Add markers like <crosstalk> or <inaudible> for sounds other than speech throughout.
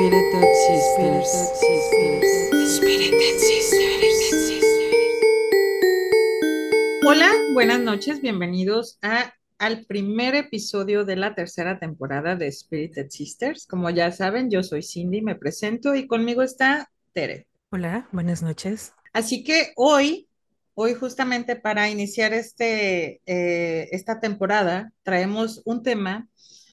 Spirited Sisters. Spirited Sisters. Hola, buenas noches, bienvenidos a, al primer episodio de la tercera temporada de Spirited Sisters. Como ya saben, yo soy Cindy, me presento y conmigo está Tere. Hola, buenas noches. Así que hoy, hoy justamente para iniciar este, eh, esta temporada, traemos un tema,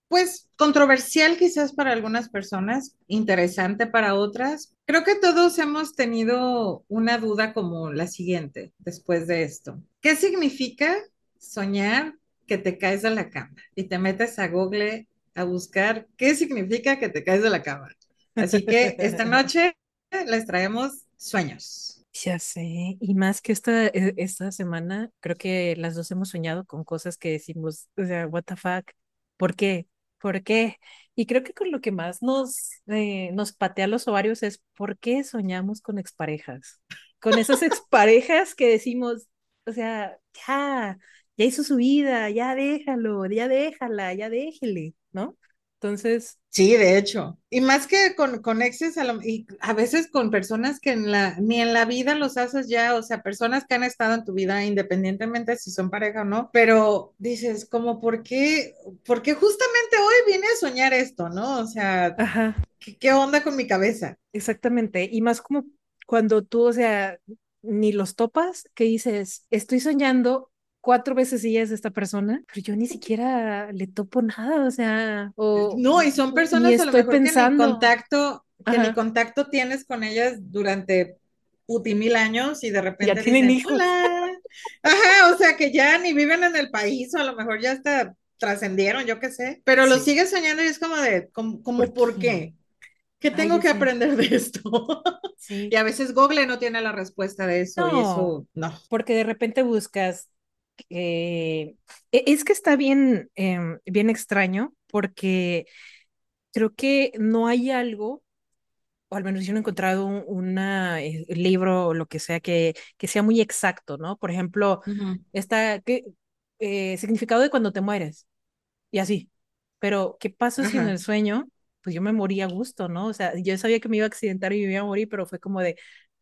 pues controversial quizás para algunas personas, interesante para otras. Creo que todos hemos tenido una duda como la siguiente después de esto. ¿Qué significa soñar que te caes de la cama y te metes a Google a buscar qué significa que te caes de la cama? Así que <laughs> esta noche les traemos sueños. Ya sé, y más que esta, e- esta semana, creo que las dos hemos soñado con cosas que decimos, o sea, what the fuck, ¿por qué? ¿Por qué? Y creo que con lo que más nos, eh, nos patea los ovarios es ¿por qué soñamos con exparejas? <laughs> Con esas exparejas que decimos, o sea, ya, ya hizo su vida, ya déjalo, ya déjala, ya déjele, ¿no? Entonces, Sí, de hecho. Y más que con, con exes, a, lo- y a veces con personas que en la, ni en la vida los haces ya, o sea, personas que han estado en tu vida independientemente si son pareja o no, pero dices, como, ¿por qué? Porque justamente hoy vine a soñar esto, ¿no? O sea, ajá. ¿qué, qué onda con mi cabeza? Exactamente, y más como cuando tú, o sea, ni los topas, que dices, estoy soñando cuatro veces seguidas de esta persona, pero yo ni siquiera le topo nada, o sea, o No, y son personas a lo estoy mejor que ni pensando. contacto, que ni contacto tienes con ellas durante puti mil años y de ya repente tienen dicen, hijos. hola. Ajá, o sea que ya ni viven en el país o a lo mejor ya hasta trascendieron, yo qué sé, pero lo Sí, sigues soñando y es como de, como, como, ¿por ¿por qué? qué? ¿Qué Ay, tengo ya que sé. aprender de esto? <laughs> Sí, Y a veces Google no tiene la respuesta de eso y no, eso, no. porque de repente buscas, e- es que está bien, em, bien extraño, porque creo que no hay algo o al menos yo no he encontrado un una, eh, libro o lo que sea que, que sea muy exacto, ¿no? Por ejemplo, está, ¿qué, eh, significado de cuando te mueres? Y así. Pero, ¿qué pasa si en el sueño, pues yo me morí a gusto, ¿no? O sea, yo sabía que me iba a accidentar y me iba a morir, pero fue como de,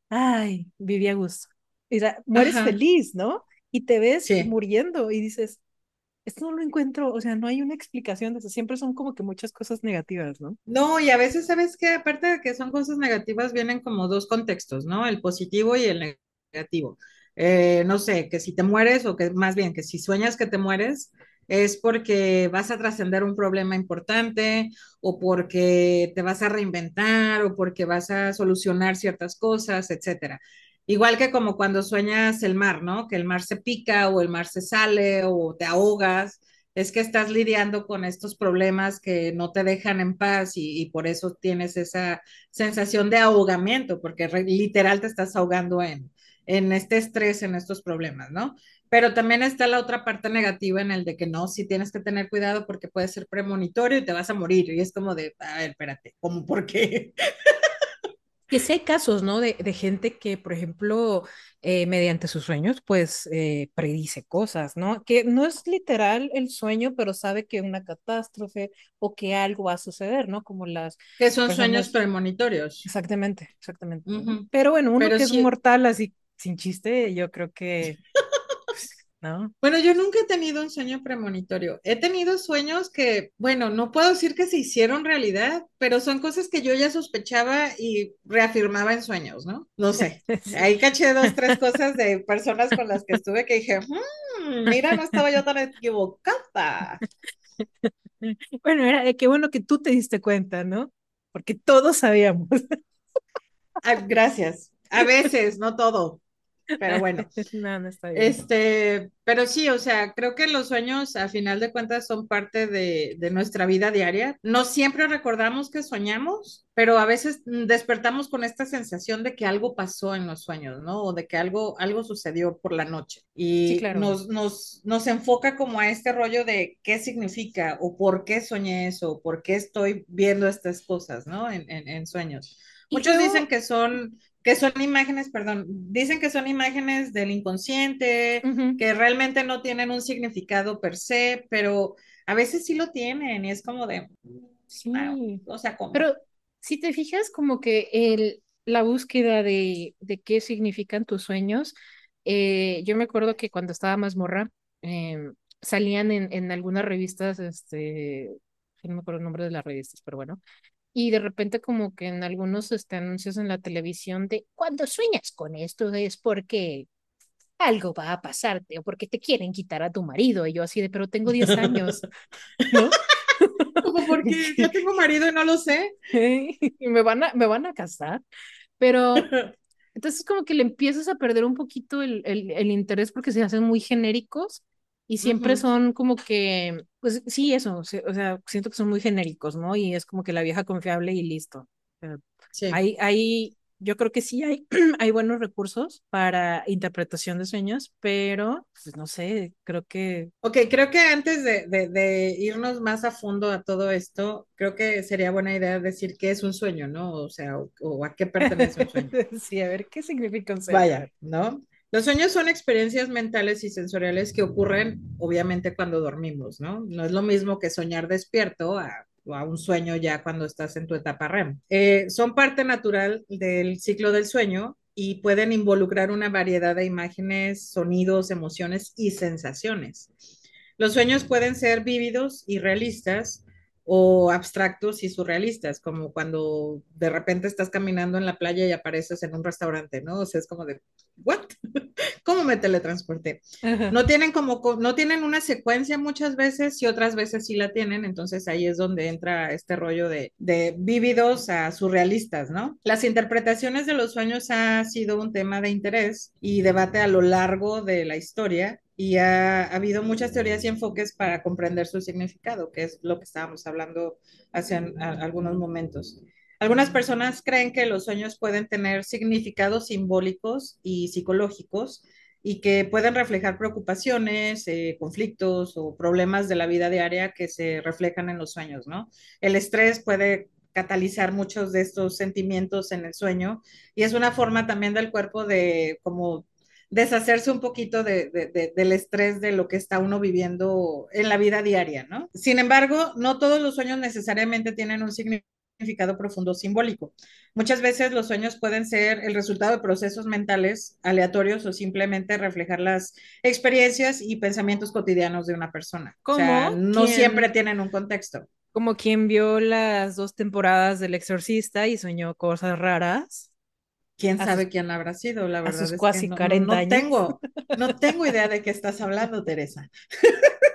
ay, viví a gusto. Y, o sea, mueres feliz, ¿no? Y te ves sí. muriendo y dices, esto no lo encuentro, o sea, no hay una explicación de eso, siempre son como que muchas cosas negativas, ¿no? No, y a veces, ¿sabes qué? Aparte de que son cosas negativas, vienen como dos contextos, ¿no? El positivo y el negativo. Eh, no sé, que si te mueres o que más bien que si sueñas que te mueres es porque vas a trascender un problema importante o porque te vas a reinventar o porque vas a solucionar ciertas cosas, etcétera. Igual que como cuando sueñas el mar, ¿no? Que el mar se pica o el mar se sale o te ahogas es que estás lidiando con estos problemas que no te dejan en paz y, y por eso tienes esa sensación de ahogamiento, porque re- literal te estás ahogando en, en este estrés, en estos problemas, ¿no? Pero también está la otra parte negativa en el de que no, sí tienes que tener cuidado porque puede ser premonitorio y te vas a morir. Y es como de, a ver, espérate, ¿cómo por qué? <laughs> Que sí hay casos, ¿no? De, de gente que, por ejemplo, eh, mediante sus sueños, pues eh, predice cosas, ¿no? Que no es literal el sueño, pero sabe que una catástrofe o que algo va a suceder, ¿no? Como las Que son sueños personas. premonitorios. Exactamente, exactamente. Ujú. Pero bueno, uno Pero que es sí, mortal, así sin chiste, yo creo que, ¿no? Bueno, yo nunca he tenido un sueño premonitorio. He tenido sueños que, bueno, no puedo decir que se hicieron realidad, pero son cosas que yo ya sospechaba y reafirmaba en sueños, ¿no? No sé. <laughs> Ahí caché dos, tres cosas de personas con las que estuve que dije, "Hmm, mira, no estaba yo tan equivocada. <laughs> Bueno, era qué bueno que tú te diste cuenta, ¿no? Porque todos sabíamos. Ah, gracias. A veces, no todo, pero bueno. <laughs> No, no está bien. Este, pero sí, o sea, creo que los sueños a final de cuentas son parte de, de nuestra vida diaria. No siempre recordamos que soñamos, pero a veces mm, despertamos con esta sensación de que algo pasó en los sueños, ¿no? O de que algo, algo sucedió por la noche. Sí, Y claro. nos, nos, nos enfoca como a este rollo de qué significa o por qué soñé eso, o por qué estoy viendo estas cosas, ¿no? En, en, en sueños. Muchos dicen que son que son imágenes, perdón, dicen que son imágenes del inconsciente, que realmente no tienen un significado per se, pero a veces sí lo tienen y es como de, ah, sí, o sea, ¿cómo? pero Si te fijas como que el, la búsqueda de, de qué significan tus sueños, eh, yo me acuerdo que cuando estaba más morra, em, salían en, en algunas revistas, este, no me acuerdo el nombre de las revistas, pero bueno, y de repente como que en algunos este, anuncios en la televisión de cuando sueñas con esto es porque algo va a pasarte o porque te quieren quitar a tu marido. Y yo así de, pero tengo 10 años, <laughs> ¿no? <laughs> Como porque <laughs> ya tengo marido y no lo sé. y me van a, me van a casar. Pero entonces como que le empiezas a perder un poquito el, el, el interés porque se hacen muy genéricos y siempre Ujú, son como que, pues sí, eso, o sea, siento que son muy genéricos, ¿no? Y es como que la vieja confiable y listo. Sí. hay, hay, yo creo que sí hay, <clears throat> hay buenos recursos para interpretación de sueños, pero, pues no sé, creo que... Ok, creo que antes de, de- de irnos más a fondo a todo esto, creo que sería buena idea decir qué es un sueño, ¿no? O sea, o, o a qué <laughs> pertenece un sueño. Sí, a ver, ¿qué significa un sueño? Vaya. ¿no? Los sueños son experiencias mentales y sensoriales que ocurren, obviamente, cuando dormimos, ¿no? No es lo mismo que soñar despierto a, a un sueño ya cuando estás en tu etapa REM. Eh, son parte natural del ciclo del sueño y pueden involucrar una variedad de imágenes, sonidos, emociones y sensaciones. Los sueños pueden ser vívidos y realistas o abstractos y surrealistas, como cuando de repente estás caminando en la playa y apareces en un restaurante, ¿no? O sea, es como de, ¿what? <laughs> ¿Cómo me teletransporté? Ajá. No tienen como, no tienen una secuencia muchas veces y otras veces sí la tienen, entonces ahí es donde entra este rollo de, de vívidos a surrealistas, ¿no? Las interpretaciones de los sueños ha sido un tema de interés y debate a lo largo de la historia y ha, ha, habido muchas teorías y enfoques para comprender su significado, que es lo que estábamos hablando hace algunos momentos. Algunas personas creen que los sueños pueden tener significados simbólicos y psicológicos y que pueden reflejar preocupaciones, eh, conflictos o problemas de la vida diaria que se reflejan en los sueños, ¿no? El estrés puede catalizar muchos de estos sentimientos en el sueño y es una forma también del cuerpo de como deshacerse un poquito de, de, de, del estrés de lo que está uno viviendo en la vida diaria, ¿no? Sin embargo, no todos los sueños necesariamente tienen un significado profundo simbólico. Muchas veces los sueños pueden ser el resultado de procesos mentales aleatorios o simplemente reflejar las experiencias y pensamientos cotidianos de una persona. O sea, ¿Cómo? no siempre ¿Quién, tienen un contexto. como quien vio las dos temporadas del Exorcista y soñó cosas raras quién a sus, sabe quién habrá sido, la a verdad sus es que cuasi no, no, 40 no años? tengo, no tengo idea de qué estás hablando, Teresa. <laughs>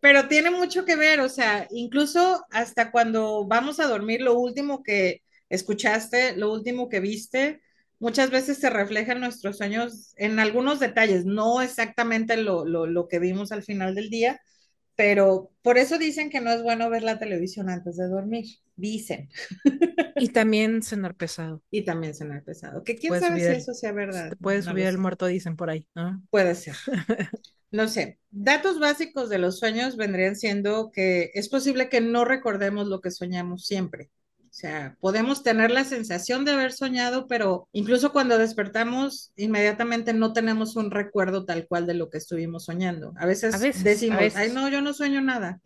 Pero tiene mucho que ver, o sea, incluso hasta cuando vamos a dormir, lo último que escuchaste, lo último que viste, muchas veces se refleja en nuestros sueños en algunos detalles, no exactamente lo, lo, lo que vimos al final del día, pero por eso dicen que no es bueno ver la televisión antes de dormir, dicen, <laughs> Y también cenar pesado. y también cenar pesado, que quién Puede sabe si el, eso sea se verdad, puede no subir el muerto, dicen por ahí, ¿no? puede ser. <laughs> No sé, datos básicos de los sueños vendrían siendo que es posible que no recordemos lo que soñamos siempre. O sea, podemos tener la sensación de haber soñado, pero incluso cuando despertamos, inmediatamente no tenemos un recuerdo tal cual de lo que estuvimos soñando. A A veces veces, a decimos, ay, veces. no, yo no sueño nada,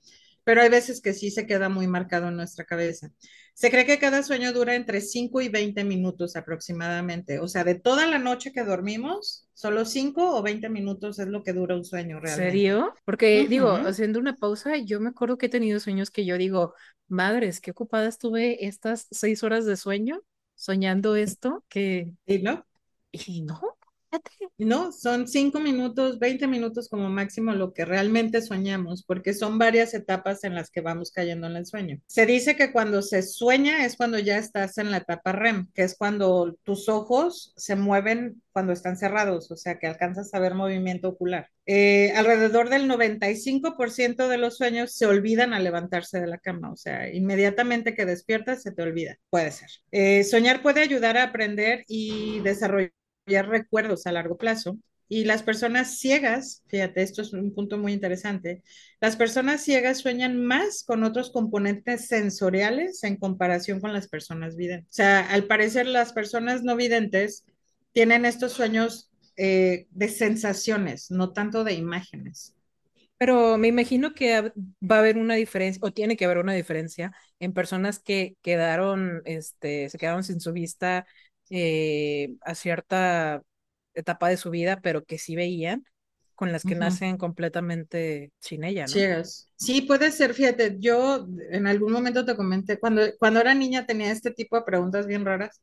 pero hay veces que sí se queda muy marcado en nuestra cabeza. Se cree que cada sueño dura entre 5 y 20 minutos aproximadamente. O sea, de toda la noche que dormimos, solo 5 o 20 minutos es lo que dura un sueño realmente. ¿Serio? Porque Uh digo, -huh. haciendo una pausa, yo me acuerdo que he tenido sueños que yo digo, madres, qué ocupada estuve estas seis horas de sueño soñando esto, que, ¿Y no? y no. No, son 5 minutos, 20 minutos como máximo lo que realmente soñamos, porque son varias etapas en las que vamos cayendo en el sueño. Se dice que cuando se sueña es cuando ya estás en la etapa REM, que es cuando tus ojos se mueven cuando están cerrados, o sea que alcanzas a ver movimiento ocular. Eh, alrededor del 95% de los sueños se olvidan al levantarse de la cama, o sea, inmediatamente que despiertas se te olvida, puede ser. Eh, soñar puede ayudar a aprender y desarrollar recuerdos a largo plazo. Y las personas ciegas, fíjate, esto es un punto muy interesante, las personas ciegas sueñan más con otros componentes sensoriales en comparación con las personas videntes. O sea, al parecer las personas no videntes tienen estos sueños eh, de sensaciones, no tanto de imágenes. Pero me imagino que va a haber una diferencia, o tiene que haber una diferencia en personas que quedaron, este, se quedaron sin su vista eh, a cierta etapa de su vida, pero que sí veían, con las que nacen completamente sin ella, ¿no? Ciegas. Sí, puede ser, fíjate, yo en algún momento te comenté, cuando, cuando era niña tenía este tipo de preguntas bien raras,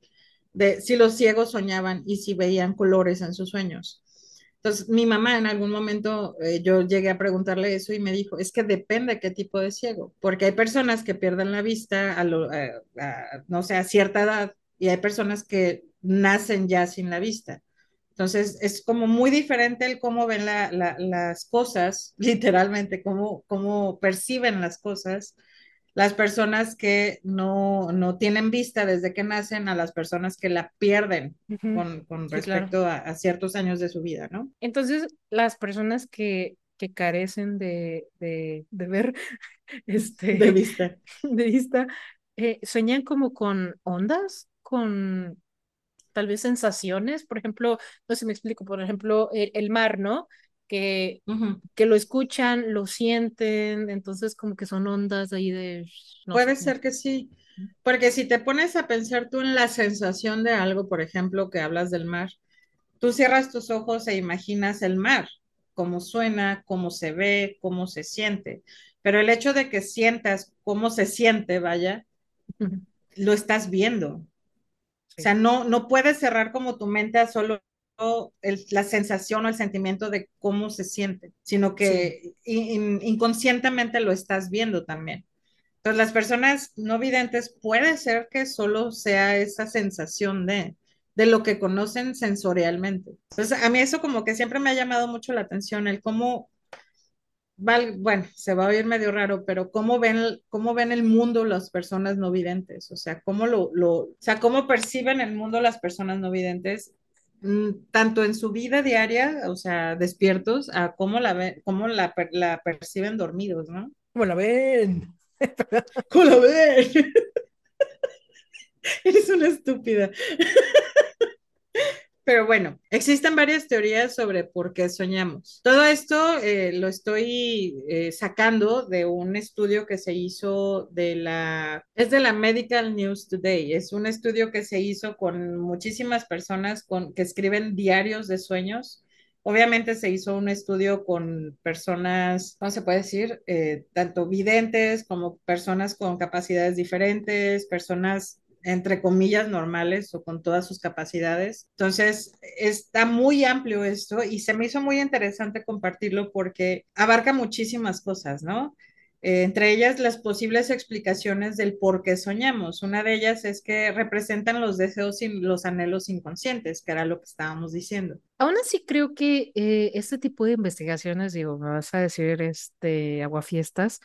de si los ciegos soñaban y si veían colores en sus sueños. Entonces, mi mamá en algún momento, eh, yo llegué a preguntarle eso y me dijo, es que depende qué tipo de ciego, porque hay personas que pierden la vista a, lo- a- a, no sé, a cierta edad y hay personas que nacen ya sin la vista. Entonces, es como muy diferente el cómo ven la- la- las cosas, <laughs> literalmente, cómo, cómo perciben las cosas las personas que no, no tienen vista desde que nacen a las personas que la pierden Ujú, con, con Sí, claro. respecto a, a ciertos años de su vida, ¿no? Entonces, las personas que, que carecen de, de, de ver, <laughs> De este, vista. <laughs> de vista, eh, sueñan como con ondas, con tal vez sensaciones, por ejemplo, no sé si me explico, por ejemplo, el, el mar, ¿no? Que, que lo escuchan, lo sienten, entonces como que son ondas ahí de, no Puede ser que sí, porque si te pones a pensar tú en la sensación de algo, por ejemplo, que hablas del mar, tú cierras tus ojos e imaginas el mar, cómo suena, cómo se ve, cómo se siente, pero el hecho de que sientas cómo se siente, vaya, lo estás viendo. O sea, no, no puedes cerrar como tu mente a solo el- la sensación o el sentimiento de cómo se siente, sino sí, que in- inconscientemente lo estás viendo también. Entonces, las personas no videntes puede ser que solo sea esa sensación de, de lo que conocen sensorialmente. Entonces, a mí eso como que siempre me ha llamado mucho la atención, el cómo, bueno, se va a oír medio raro, pero cómo ven, cómo ven el mundo las personas no videntes, o sea, cómo lo, lo, o sea, cómo perciben el mundo las personas no videntes, mm, tanto en su vida diaria, o sea, despiertos, a cómo la, ven, cómo la, la perciben dormidos, ¿no? como la ven. ¿Cómo la ven? <laughs> <laughs> Eres una estúpida. <laughs> Pero bueno, existen varias teorías sobre por qué soñamos. Todo esto eh, lo estoy eh, sacando de un estudio que se hizo de la, es de la Medical News Today. Es un estudio que se hizo con muchísimas personas con, que escriben diarios de sueños. Obviamente se hizo un estudio con personas, ¿cómo se puede decir? Eh, tanto videntes como personas con capacidades diferentes, personas entre comillas, normales o con todas sus capacidades. Entonces, está muy amplio esto y se me hizo muy interesante compartirlo porque abarca muchísimas cosas, ¿no? Eh, entre ellas, las posibles explicaciones del por qué soñamos. Una de ellas es que representan los deseos y los anhelos inconscientes, que era lo que estábamos diciendo. Aún así creo que eh, este tipo de investigaciones, digo, me vas a decir, este, aguafiestas,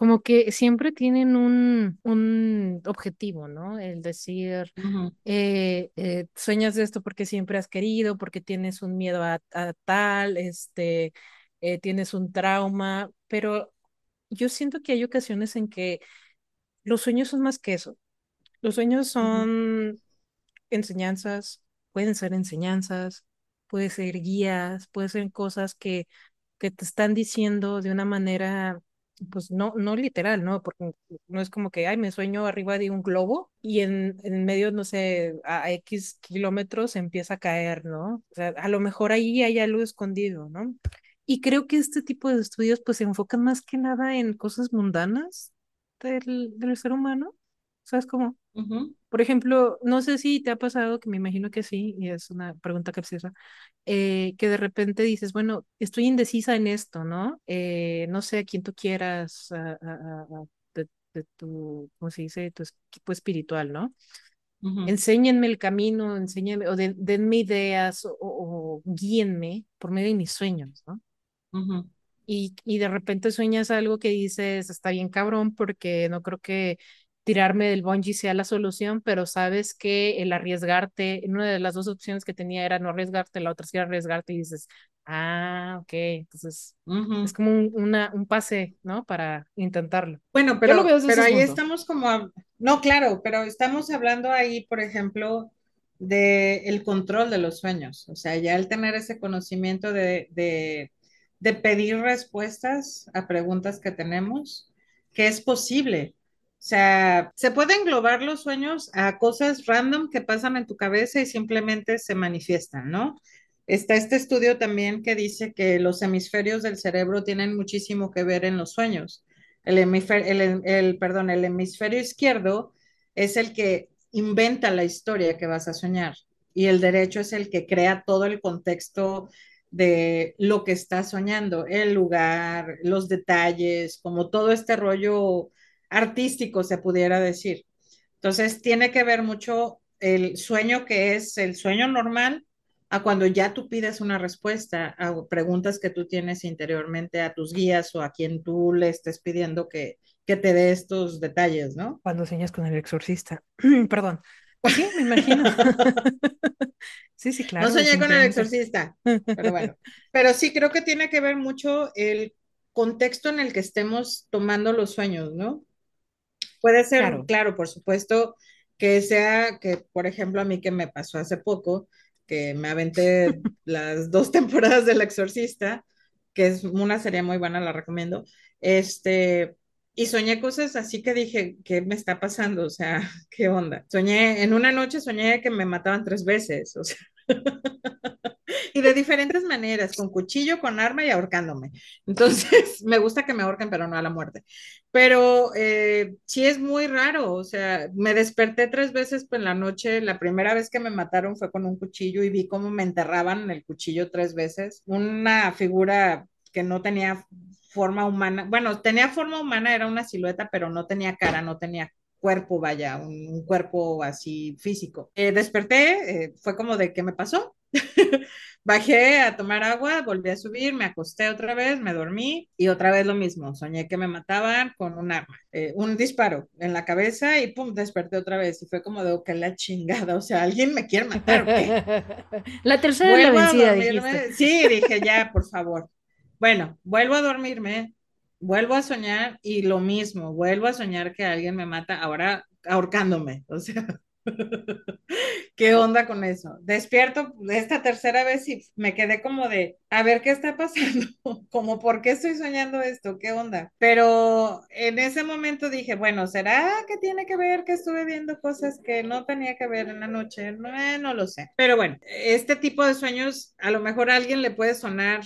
como que siempre tienen un, un objetivo, ¿no? El decir, Uh -huh. eh, eh, sueñas de esto porque siempre has querido, porque tienes un miedo a, a tal, este, eh, tienes un trauma, pero yo siento que hay ocasiones en que los sueños son más que eso. Los sueños Uh -huh. son enseñanzas, pueden ser enseñanzas, pueden ser guías, pueden ser cosas que, que te están diciendo de una manera, pues no, no literal, ¿no? Porque no es como que, ay, me sueño arriba de un globo y en, en medio, no sé, a, X kilómetros empieza a caer, ¿no? O sea, a lo mejor ahí hay algo escondido, ¿no? Y creo que este tipo de estudios pues se enfocan más que nada en cosas mundanas del, del ser humano, ¿sabes cómo? Uh -huh. Por ejemplo, no sé si te ha pasado, que me imagino que sí, y es una pregunta capciosa, eh, que de repente dices, bueno, estoy indecisa en esto, ¿no? Eh, no sé a quién tú quieras, a- a- a- de, de tu, ¿cómo se dice? Tu equipo espiritual, ¿no? Uh -huh. Enséñenme el camino, enséñenme, o de- denme ideas, o, o guíenme por medio de mis sueños, ¿no? Uh -huh. y, y de repente sueñas algo que dices, está bien cabrón, porque no creo que tirarme del bungee sea la solución, pero sabes que el arriesgarte, una de las dos opciones que tenía era no arriesgarte, la otra sí era arriesgarte y dices, ah, ok, entonces Uh es -huh. como un, una, un pase, ¿no? Para intentarlo. Bueno, pero, pero ahí punto. estamos como, a- no, claro, pero estamos hablando ahí, por ejemplo, de el control de los sueños, o sea, ya el tener ese conocimiento de, de, de pedir respuestas a preguntas que tenemos, que es posible. O sea, se puede englobar los sueños a cosas random que pasan en tu cabeza y simplemente se manifiestan, ¿no? Está este estudio también que dice que los hemisferios del cerebro tienen muchísimo que ver en los sueños. El, el, el, perdón, el hemisferio izquierdo es el que inventa la historia que vas a soñar y el derecho es el que crea todo el contexto de lo que estás soñando, el lugar, los detalles, como todo este rollo artístico se pudiera decir. Entonces, tiene que ver mucho el sueño que es el sueño normal a cuando ya tú pides una respuesta a preguntas que tú tienes interiormente a tus guías o a quien tú le estés pidiendo que, que te dé estos detalles, ¿no? Cuando sueñas con el exorcista. <clears throat> Perdón. Sí, me imagino. <laughs> sí, sí, claro. No soñé con el exorcista, pero bueno. Pero sí, creo que tiene que ver mucho el contexto en el que estemos tomando los sueños, ¿no? Puede ser, claro, claro por supuesto, que sea que, por ejemplo, a mí que me pasó hace poco, que me aventé <laughs> las dos temporadas del Exorcista, que es una serie muy buena, la recomiendo. Este, y soñé cosas así que dije, ¿qué me está pasando? O sea, <laughs> ¿qué onda? Soñé, en una noche soñé que me mataban tres veces, o sea. <laughs> de diferentes maneras, con cuchillo, con arma y ahorcándome. Entonces, <laughs> me gusta que me ahorquen, pero no a la muerte. Pero eh, sí es muy raro, o sea, me desperté tres veces en la noche. La primera vez que me mataron fue con un cuchillo y vi cómo me enterraban en el cuchillo tres veces. Una figura que no tenía forma humana, bueno, tenía forma humana, era una silueta, pero no tenía cara, no tenía cuerpo, vaya, un, un cuerpo así físico. Eh, desperté, eh, fue como de qué me pasó. <laughs> Bajé a tomar agua, volví a subir, me acosté otra vez, me dormí y otra vez lo mismo. Soñé que me mataban con un arma, eh, un disparo en la cabeza y pum, desperté otra vez. Y fue como de, que la chingada, o sea, alguien me quiere matar. ¿o qué? <laughs> La tercera es la vencida. Sí, dije ya, por favor. Bueno, vuelvo a dormirme, vuelvo a soñar y lo mismo, vuelvo a soñar que alguien me mata ahora ahorcándome. <laughs> O sea, ¿qué onda con eso? Despierto esta tercera vez y me quedé como de, a ver qué está pasando, <laughs> como por qué estoy soñando esto, qué onda. Pero en ese momento dije, bueno, ¿será que tiene que ver que estuve viendo cosas que no tenía que ver en la noche? No, no lo sé. Pero bueno, este tipo de sueños a lo mejor a alguien le puede sonar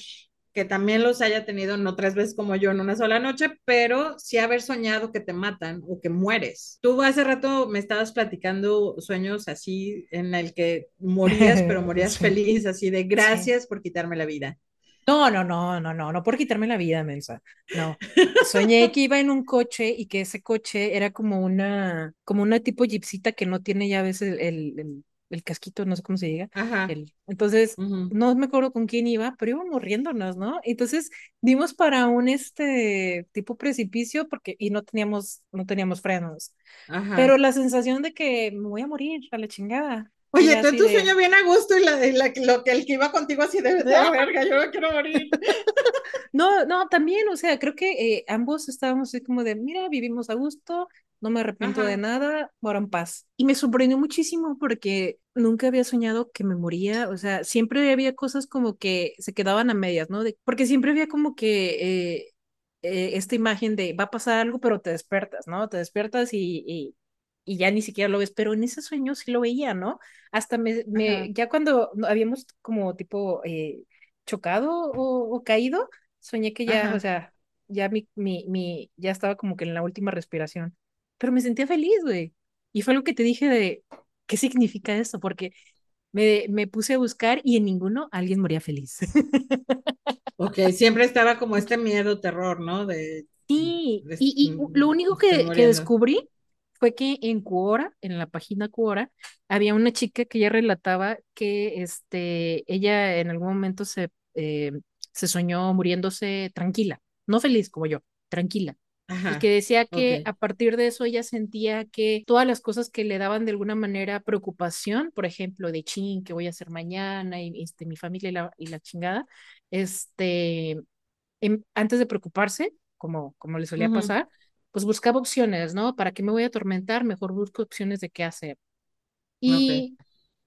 que también los haya tenido no tres veces como yo en una sola noche, pero sí haber soñado que te matan o que mueres. Tú hace rato me estabas platicando sueños así en el que morías, pero <laughs> morías Sí. feliz, así de Sí. gracias por quitarme la vida. No, no, no, no, no, no por quitarme la vida, mensa. No. <laughs> Soñé que iba en un coche y que ese coche era como una, como una tipo jeepcita que no tiene veces el, el, el- el casquito, no sé cómo se diga. Ajá. El, entonces, no me acuerdo con quién iba, pero íbamos riéndonos, ¿no? Entonces dimos para un este tipo precipicio porque, y no teníamos, no teníamos frenos. Pero la sensación de que me voy a morir a la chingada. Oye, tú tu de. sueño bien a gusto y, la, y la- lo que el que iba contigo así de, de "Ah, verga, yo me quiero morir. <laughs> No, no, también, o sea, creo que eh, ambos estábamos así como de, mira, vivimos a gusto, no me arrepiento de Ajá, nada, moro en paz. Y me sorprendió muchísimo porque nunca había soñado que me moría, o sea, siempre había cosas como que se quedaban a medias, ¿no? De, porque siempre había como que eh, eh, esta imagen de va a pasar algo, pero te despiertas, ¿no? Te despiertas y, y, y ya ni siquiera lo ves, pero en ese sueño sí lo veía, ¿no? Hasta me, me ya cuando habíamos como tipo eh, chocado o, o caído soñé que ya, o ajá. sea, ya mi, mi, mi, ya estaba como que en la última respiración, pero me sentía feliz, güey. Y fue algo que te dije de, ¿qué significa eso? Porque me, me puse a buscar y en ninguno alguien moría feliz. <laughs> Ok, siempre estaba como este miedo, terror, ¿no? De, Sí, de- y, y lo único que, que descubrí fue que en Quora, en la página Quora, había una chica que ya relataba que este, ella en algún momento se, eh, se soñó muriéndose tranquila, no feliz como yo, tranquila. Y que decía que a partir de eso ella sentía que todas las cosas que le daban de alguna manera preocupación, por ejemplo, de chin, ¿qué voy a hacer mañana? Y este, mi familia y la, y la chingada, este, em- antes de preocuparse, como, como le solía pasar, pues buscaba opciones, ¿no? ¿Para qué me voy a atormentar? Mejor busco opciones de qué hacer. Y,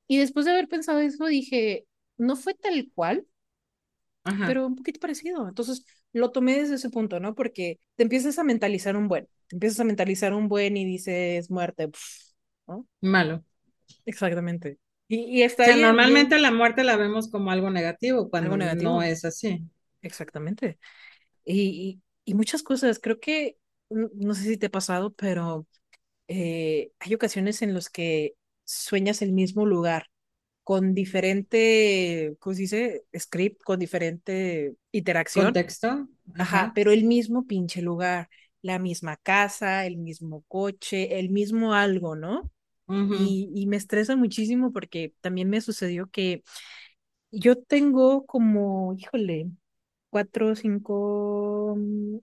y después de haber pensado eso, dije, no fue tal cual, Ajá. pero un poquito parecido. Entonces lo tomé desde ese punto, ¿no? Porque te empiezas a mentalizar un buen, te empiezas a mentalizar un buen y dices muerte, pf, ¿no? Malo. Exactamente. Y, y está O sea, bien- normalmente bien- la muerte la vemos como algo negativo cuando Algo negativo. no es así. Exactamente. Y, y, y muchas cosas, creo que, no no sé si te ha pasado, pero eh, hay ocasiones en las que sueñas el mismo lugar con diferente, ¿cómo se dice? Script, con diferente interacción. Contexto. Ajá, pero el mismo pinche lugar, la misma casa, el mismo coche, el mismo algo, ¿no? Y, y me estresa muchísimo porque también me sucedió que yo tengo como, híjole, cuatro, cinco, mm,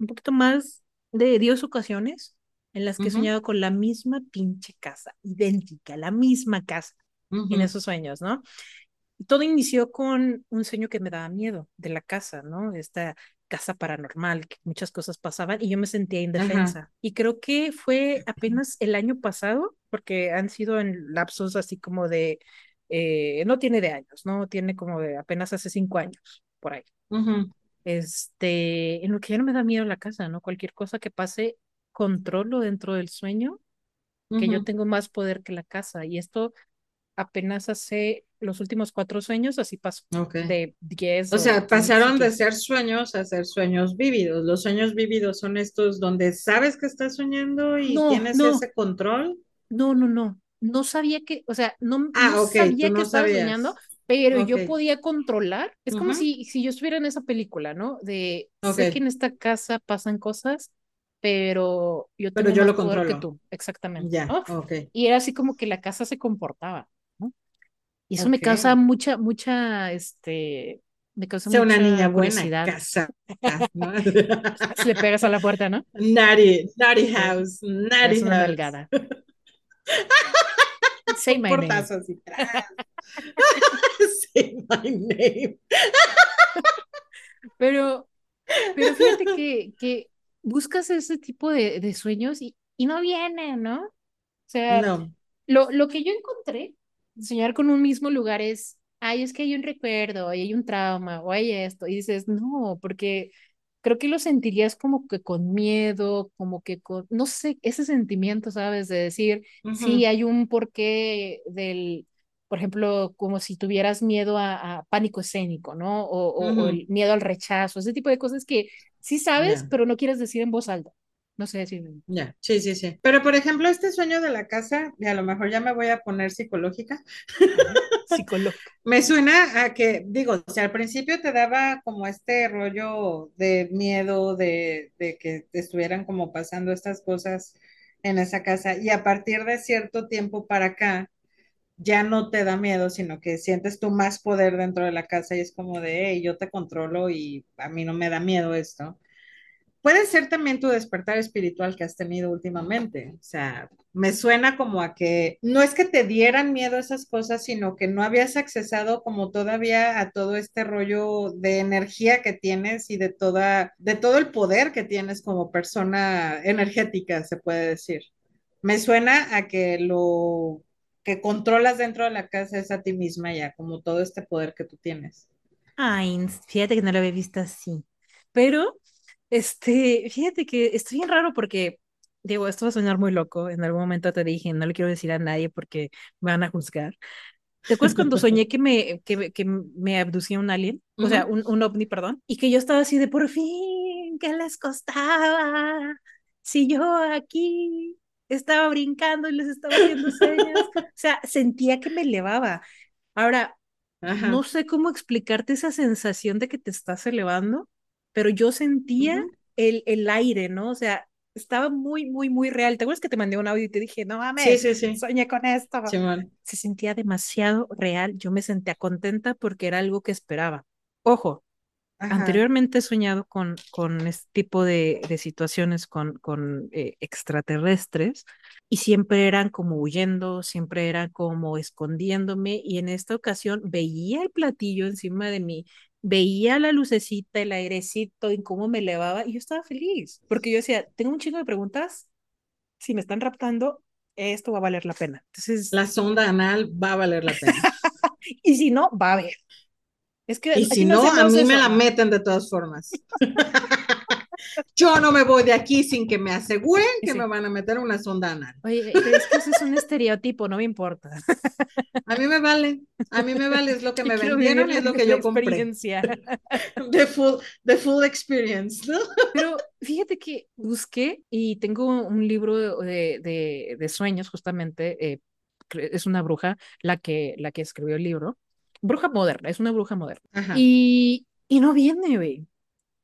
un poquito más de 10 ocasiones en las que he Ujú. soñado con la misma pinche casa, idéntica, la misma casa en ujú, esos sueños, ¿no? Todo inició con un sueño que me daba miedo de la casa, ¿no? Esta casa paranormal, que muchas cosas pasaban y yo me sentía indefensa. Y creo que fue apenas el año pasado, porque han sido en lapsos así como de, eh, no tiene de años, ¿no? Tiene como de apenas hace cinco años, por ahí. ujú, Este, en lo que ya no me da miedo la casa, ¿no? Cualquier cosa que pase, controlo dentro del sueño, que yo ujú. tengo más poder que la casa. Y esto apenas hace los últimos cuatro sueños, así pasó Ok. de 10 O sea, no sé pasaron de ser sueños a ser sueños vívidos. Los sueños vívidos son estos donde sabes que estás soñando y No, tienes no, ese control. no, no, no. No sabía que, o sea, no, Ah, no ok, sabía que estaba sabías. soñando, pero yo Ok. podía controlar. Es como Ujú. si, si yo estuviera en esa película, ¿no? De sé que en esta casa pasan cosas, pero yo Pero tengo yo más lo poder que controlo. tú. Exactamente, Ya, ¿no? ok. Y era así como que la casa se comportaba. Y eso me causa mucha, mucha, este, me causa Sea una niña mucha buena, curiosidad. casa, ¿no? <laughs> Si le pegas a la puerta, ¿no? Naughty, naughty Sí, house, es naughty una house. nalgada. <laughs> Say my name. portazo así. tras. <laughs> Say my name. Pero, pero fíjate que, que buscas ese tipo de, de sueños y, y no vienen, ¿no? O sea, No. lo, lo que yo encontré, soñar con un mismo lugar es, ay, es que hay un recuerdo, y hay un trauma, o hay esto, y dices, no, porque creo que lo sentirías como que con miedo, como que con, no sé, ese sentimiento, ¿sabes? De decir, sí, Ujú, hay un porqué del, por ejemplo, como si tuvieras miedo a, a pánico escénico, ¿no? O, o, o ujú. el miedo al rechazo, ese tipo de cosas que sí sabes, pero no quieres decir en voz alta. No sé si... Ya, sí, sí, sí. Pero por ejemplo, este sueño de la casa, y a lo mejor ya me voy a poner psicológica, <laughs> psicológica. me suena a que, digo, o sea, al principio te daba como este rollo de miedo de, de que te estuvieran como pasando estas cosas en esa casa, y a partir de cierto tiempo para acá, ya no te da miedo, sino que sientes tú más poder dentro de la casa y es como de, hey, yo te controlo y a mí no me da miedo esto. Puede ser también tu despertar espiritual que has tenido últimamente. O sea, me suena como a que no es que te dieran miedo esas cosas, sino que no habías accesado como todavía a todo este rollo de energía que tienes y de toda, de todo el poder que tienes como persona energética, se puede decir. Me suena a que lo que controlas dentro de la casa es a ti misma ya, como todo este poder que tú tienes. Ay, fíjate que no lo había visto así. Pero, este, fíjate que estoy bien raro porque, digo, esto va a sonar muy loco. En algún momento te dije, no le quiero decir a nadie porque me van a juzgar. ¿Te acuerdas cuando <laughs> soñé que me, que, que me abducía un alien? O sea, un, un ovni, perdón. Y que yo estaba así de, por fin, ¿qué les costaba? Si yo aquí estaba brincando y les estaba haciendo señas. <laughs> O sea, sentía que me elevaba. Ahora, no sé cómo explicarte esa sensación de que te estás elevando, pero yo sentía el, el aire, ¿no? O sea, estaba muy, muy, muy real. ¿Te acuerdas que te mandé un audio y te dije, no Sí, mames, sí, sí. soñé con esto? Se sentía demasiado real. Yo me sentía contenta porque era algo que esperaba. Ojo, Ajá. anteriormente he soñado con, con este tipo de, de situaciones con, con eh, extraterrestres y siempre eran como huyendo, siempre eran como escondiéndome y en esta ocasión veía el platillo encima de mí, veía la lucecita, el airecito y cómo me elevaba y yo estaba feliz porque yo decía, tengo un chingo de preguntas, si me están raptando, esto va a valer la pena. Entonces, La sonda anal va a valer la pena. <laughs> y si no, va a haber. Es que Y si no, a mí me la meten de todas formas. <laughs> Yo no me voy de aquí sin que me aseguren que Sí. me van a meter una sonda anal. Oye, pero es que eso es un estereotipo, no me importa. A mí me vale, a mí me vale, es lo que <laughs> me quiero vendieron y es lo que yo compré. experiencia. <laughs> The full, the full experience, ¿no? Pero fíjate que busqué y tengo un libro de, de, de sueños, justamente, eh, es una bruja la que, la que escribió el libro. Bruja moderna, es una bruja moderna. Ajá. Y, y no viene, güey.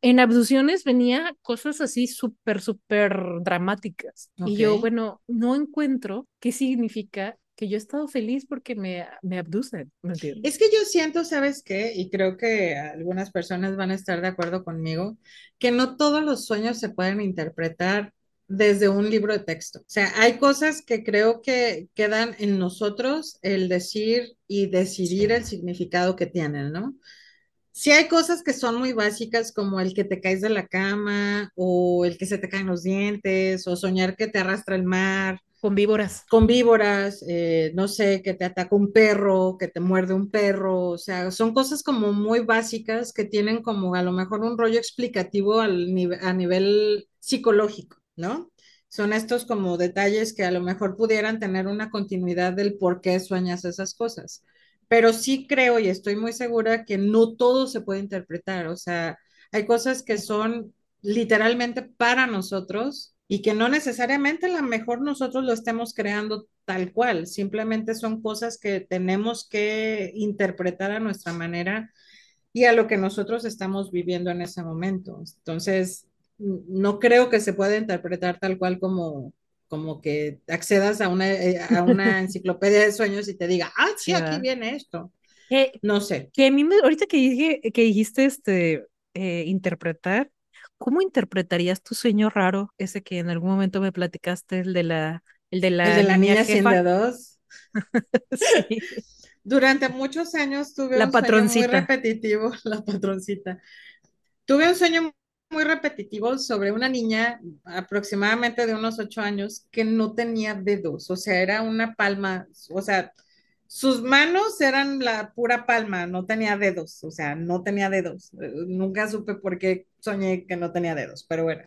En abducciones venía cosas así súper, súper dramáticas. Y yo, bueno, no encuentro qué significa que yo he estado feliz porque me, me abducen, ¿me entiendes? Es que yo siento, ¿sabes qué? Y creo que algunas personas van a estar de acuerdo conmigo, que no todos los sueños se pueden interpretar desde un libro de texto. O sea, hay cosas que creo que quedan en nosotros el decir y decidir el significado que tienen, ¿no? Sí hay cosas que son muy básicas como el que te caes de la cama o el que se te caen los dientes o soñar que te arrastra el mar Con víboras. con víboras, eh, no sé, que te ataca un perro, que te muerde un perro, o sea, son cosas como muy básicas que tienen como a lo mejor un rollo explicativo al nive- a nivel psicológico, ¿no? Son estos como detalles que a lo mejor pudieran tener una continuidad del por qué sueñas esas cosas. Pero sí creo y estoy muy segura que no todo se puede interpretar, o sea, hay cosas que son literalmente para nosotros y que no necesariamente a lo mejor nosotros lo estemos creando tal cual, simplemente son cosas que tenemos que interpretar a nuestra manera y a lo que nosotros estamos viviendo en ese momento. Entonces, no creo que se pueda interpretar tal cual como como que accedas a una, eh, a una <laughs> enciclopedia de sueños y te diga, ah, sí, aquí viene esto. No sé. que a mí, me, ahorita que dije, que dijiste este, eh, interpretar, ¿cómo interpretarías tu sueño raro, ese que en algún momento me platicaste, el de la, el de El la de la niña niña. <laughs> Sí. <laughs> Durante muchos años tuve La un sueño muy patroncita. repetitivo, la patroncita. Tuve un sueño muy repetitivo sobre una niña aproximadamente de unos ocho años que no tenía dedos, o sea, era una palma, o sea, sus manos eran la pura palma, no tenía dedos, o sea, no tenía dedos. Eh, Nunca supe por qué soñé que no tenía dedos, pero bueno.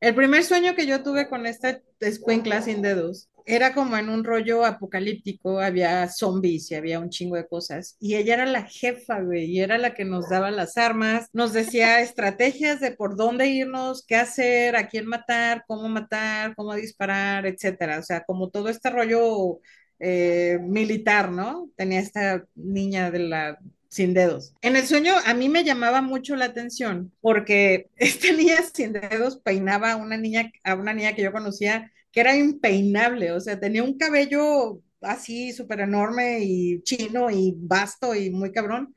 El primer sueño que yo tuve con esta escuincla sin dedos era como en un rollo apocalíptico, había zombies y había un chingo de cosas. Y ella era la jefa, güey, y era la que nos daba las armas, nos decía <laughs> estrategias de por dónde irnos, qué hacer, a quién matar, cómo matar, cómo disparar, etcétera. O sea, como todo este rollo eh, militar, ¿no? Tenía esta niña de la sin dedos. En el sueño a mí me llamaba mucho la atención porque <laughs> esta niña sin dedos peinaba a una niña, a una niña que yo conocía que era impeinable, o sea, tenía un cabello así súper enorme y chino y vasto y muy cabrón.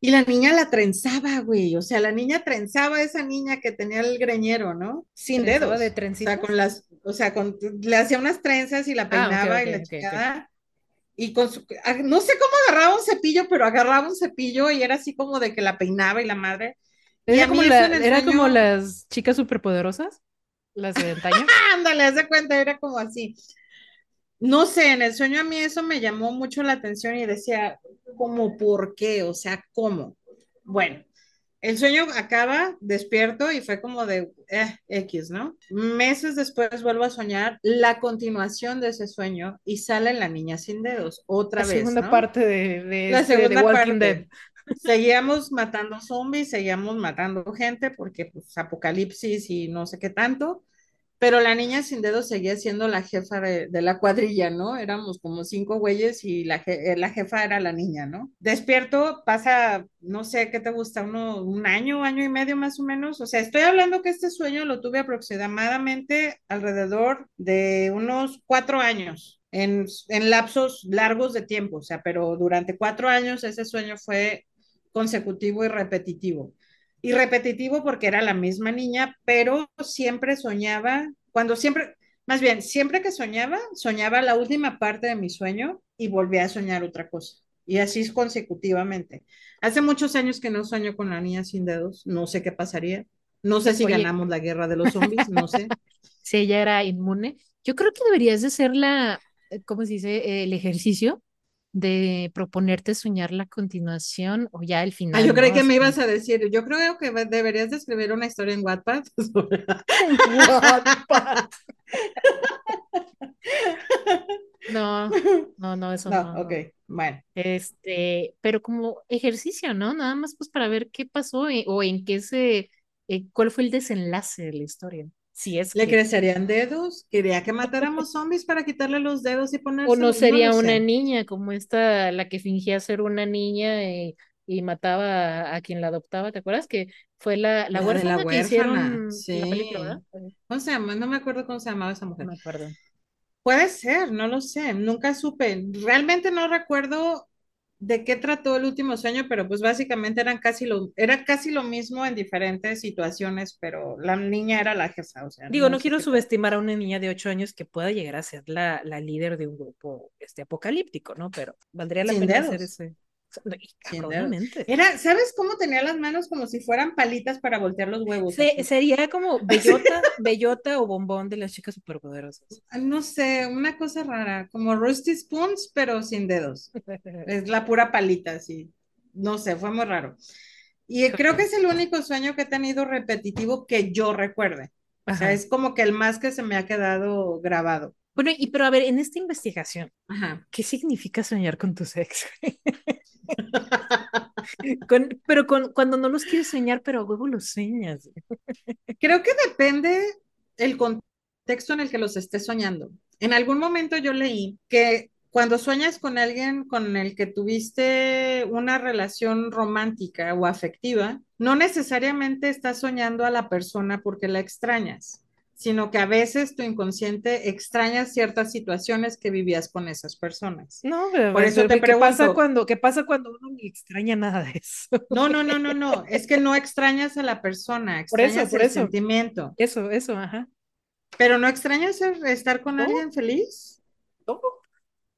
Y la niña la trenzaba, güey, o sea, la niña trenzaba a esa niña que tenía el greñero, ¿no? Sin ¿Trenzaba dedos. de O sea, con las, o sea, con, le hacía unas trenzas y la Ah, peinaba y la ok, ok. chingada y con su, ah, no sé cómo agarraba un cepillo, pero agarraba un cepillo y era así como de que la peinaba y la madre. Era como, la, era como las chicas superpoderosas, las <laughs> de antaño. ándale, haz de cuenta, era como así. No sé, en el sueño a mí eso me llamó mucho la atención y decía, ¿cómo por qué? O sea, ¿cómo? Bueno, el sueño acaba, despierto y fue como de eh, X, ¿no? Meses después vuelvo a soñar la continuación de ese sueño y sale la niña sin dedos, otra La vez, segunda ¿no? parte de, de La este, de segunda Walking Dead. Seguíamos matando zombies, seguíamos matando gente porque pues apocalipsis y no sé qué tanto, pero la niña sin dedos seguía siendo la jefa de, de la cuadrilla, ¿no? Éramos como cinco güeyes y la, je- eh, la jefa era la niña, ¿no? Despierto, pasa, no sé qué te gusta, uno, un año, año y medio más o menos. O sea, estoy hablando que este sueño lo tuve aproximadamente alrededor de unos cuatro años. En, en lapsos largos de tiempo, o sea, pero durante cuatro años ese sueño fue consecutivo y repetitivo y repetitivo porque era la misma niña, pero siempre soñaba, cuando siempre, más bien, siempre que soñaba, soñaba la última parte de mi sueño y volvía a soñar otra cosa. Y así consecutivamente. Hace muchos años que no sueño con la niña sin dedos, no sé qué pasaría. No sé si Oye. ganamos la guerra de los zombies, no sé. <laughs> Si ella era inmune, yo creo que deberías de hacer la, eh, ¿cómo se dice? El ejercicio de proponerte soñar la continuación o ya el Ah, final, yo creí ¿no? que me ibas a decir, yo creo que deberías de escribir una historia en Wattpad. <laughs> No, <laughs> no, no, eso No, no, ok, no. bueno. Este, pero como ejercicio, ¿no? Nada más pues para ver qué pasó eh, o en qué se, eh, cuál fue el desenlace de la historia. Si es ¿Le que, crecerían dedos? ¿Quería que matáramos zombies para quitarle los dedos y o no? No sería una sé. niña como esta, la que fingía ser una niña y, y mataba a, a quien la adoptaba, ¿te acuerdas? Que fue la, la La de la huérfana que huérfana, hicieron la película, sí. Eh, ¿Cómo se llama? No me acuerdo cómo se llamaba esa No mujer. me acuerdo. Puede ser, no lo sé, nunca supe. Realmente no recuerdo de qué trató el último sueño, pero pues básicamente eran casi lo, era casi lo mismo en diferentes situaciones, pero la niña era la jefa, o sea, Digo, no quiero qué subestimar a una niña de ocho años que pueda llegar a ser la, la líder de un grupo este, apocalíptico, ¿no? Pero valdría la Sin pena hacer ese. Era, ¿sabes cómo tenía las manos como si fueran palitas para voltear los huevos? Se- sería como <laughs> bellota, bellota o bombón de las chicas superpoderosas. No sé, una cosa rara, como Rusty Spoons, pero sin dedos. <laughs> Es la pura palita, así. No sé, fue muy raro. Y creo que es el único sueño que he tenido repetitivo que yo recuerde. O sea, Ajá. es como que el más que se me ha quedado grabado. Bueno, y pero a ver, en esta investigación, Ajá. ¿qué significa soñar con tu ex? <laughs> Con- pero con, cuando no los quieres soñar, pero a huevo los sueñas. Creo que depende el contexto en el que los estés soñando. En algún momento yo leí que cuando sueñas con alguien con el que tuviste una relación romántica o afectiva, no necesariamente estás soñando a la persona porque la extrañas, sino que a veces tu inconsciente extraña ciertas situaciones que vivías con esas personas. No, pero, Por eso te ¿qué pasa pregunto, cuando, qué pasa cuando uno ni extraña nada de eso? no, no, no, <laughs> no, no, es que no extrañas a la persona, Por eso, extrañas por el eso. sentimiento. Eso, eso, ajá. Pero no extrañas estar con No, alguien feliz no.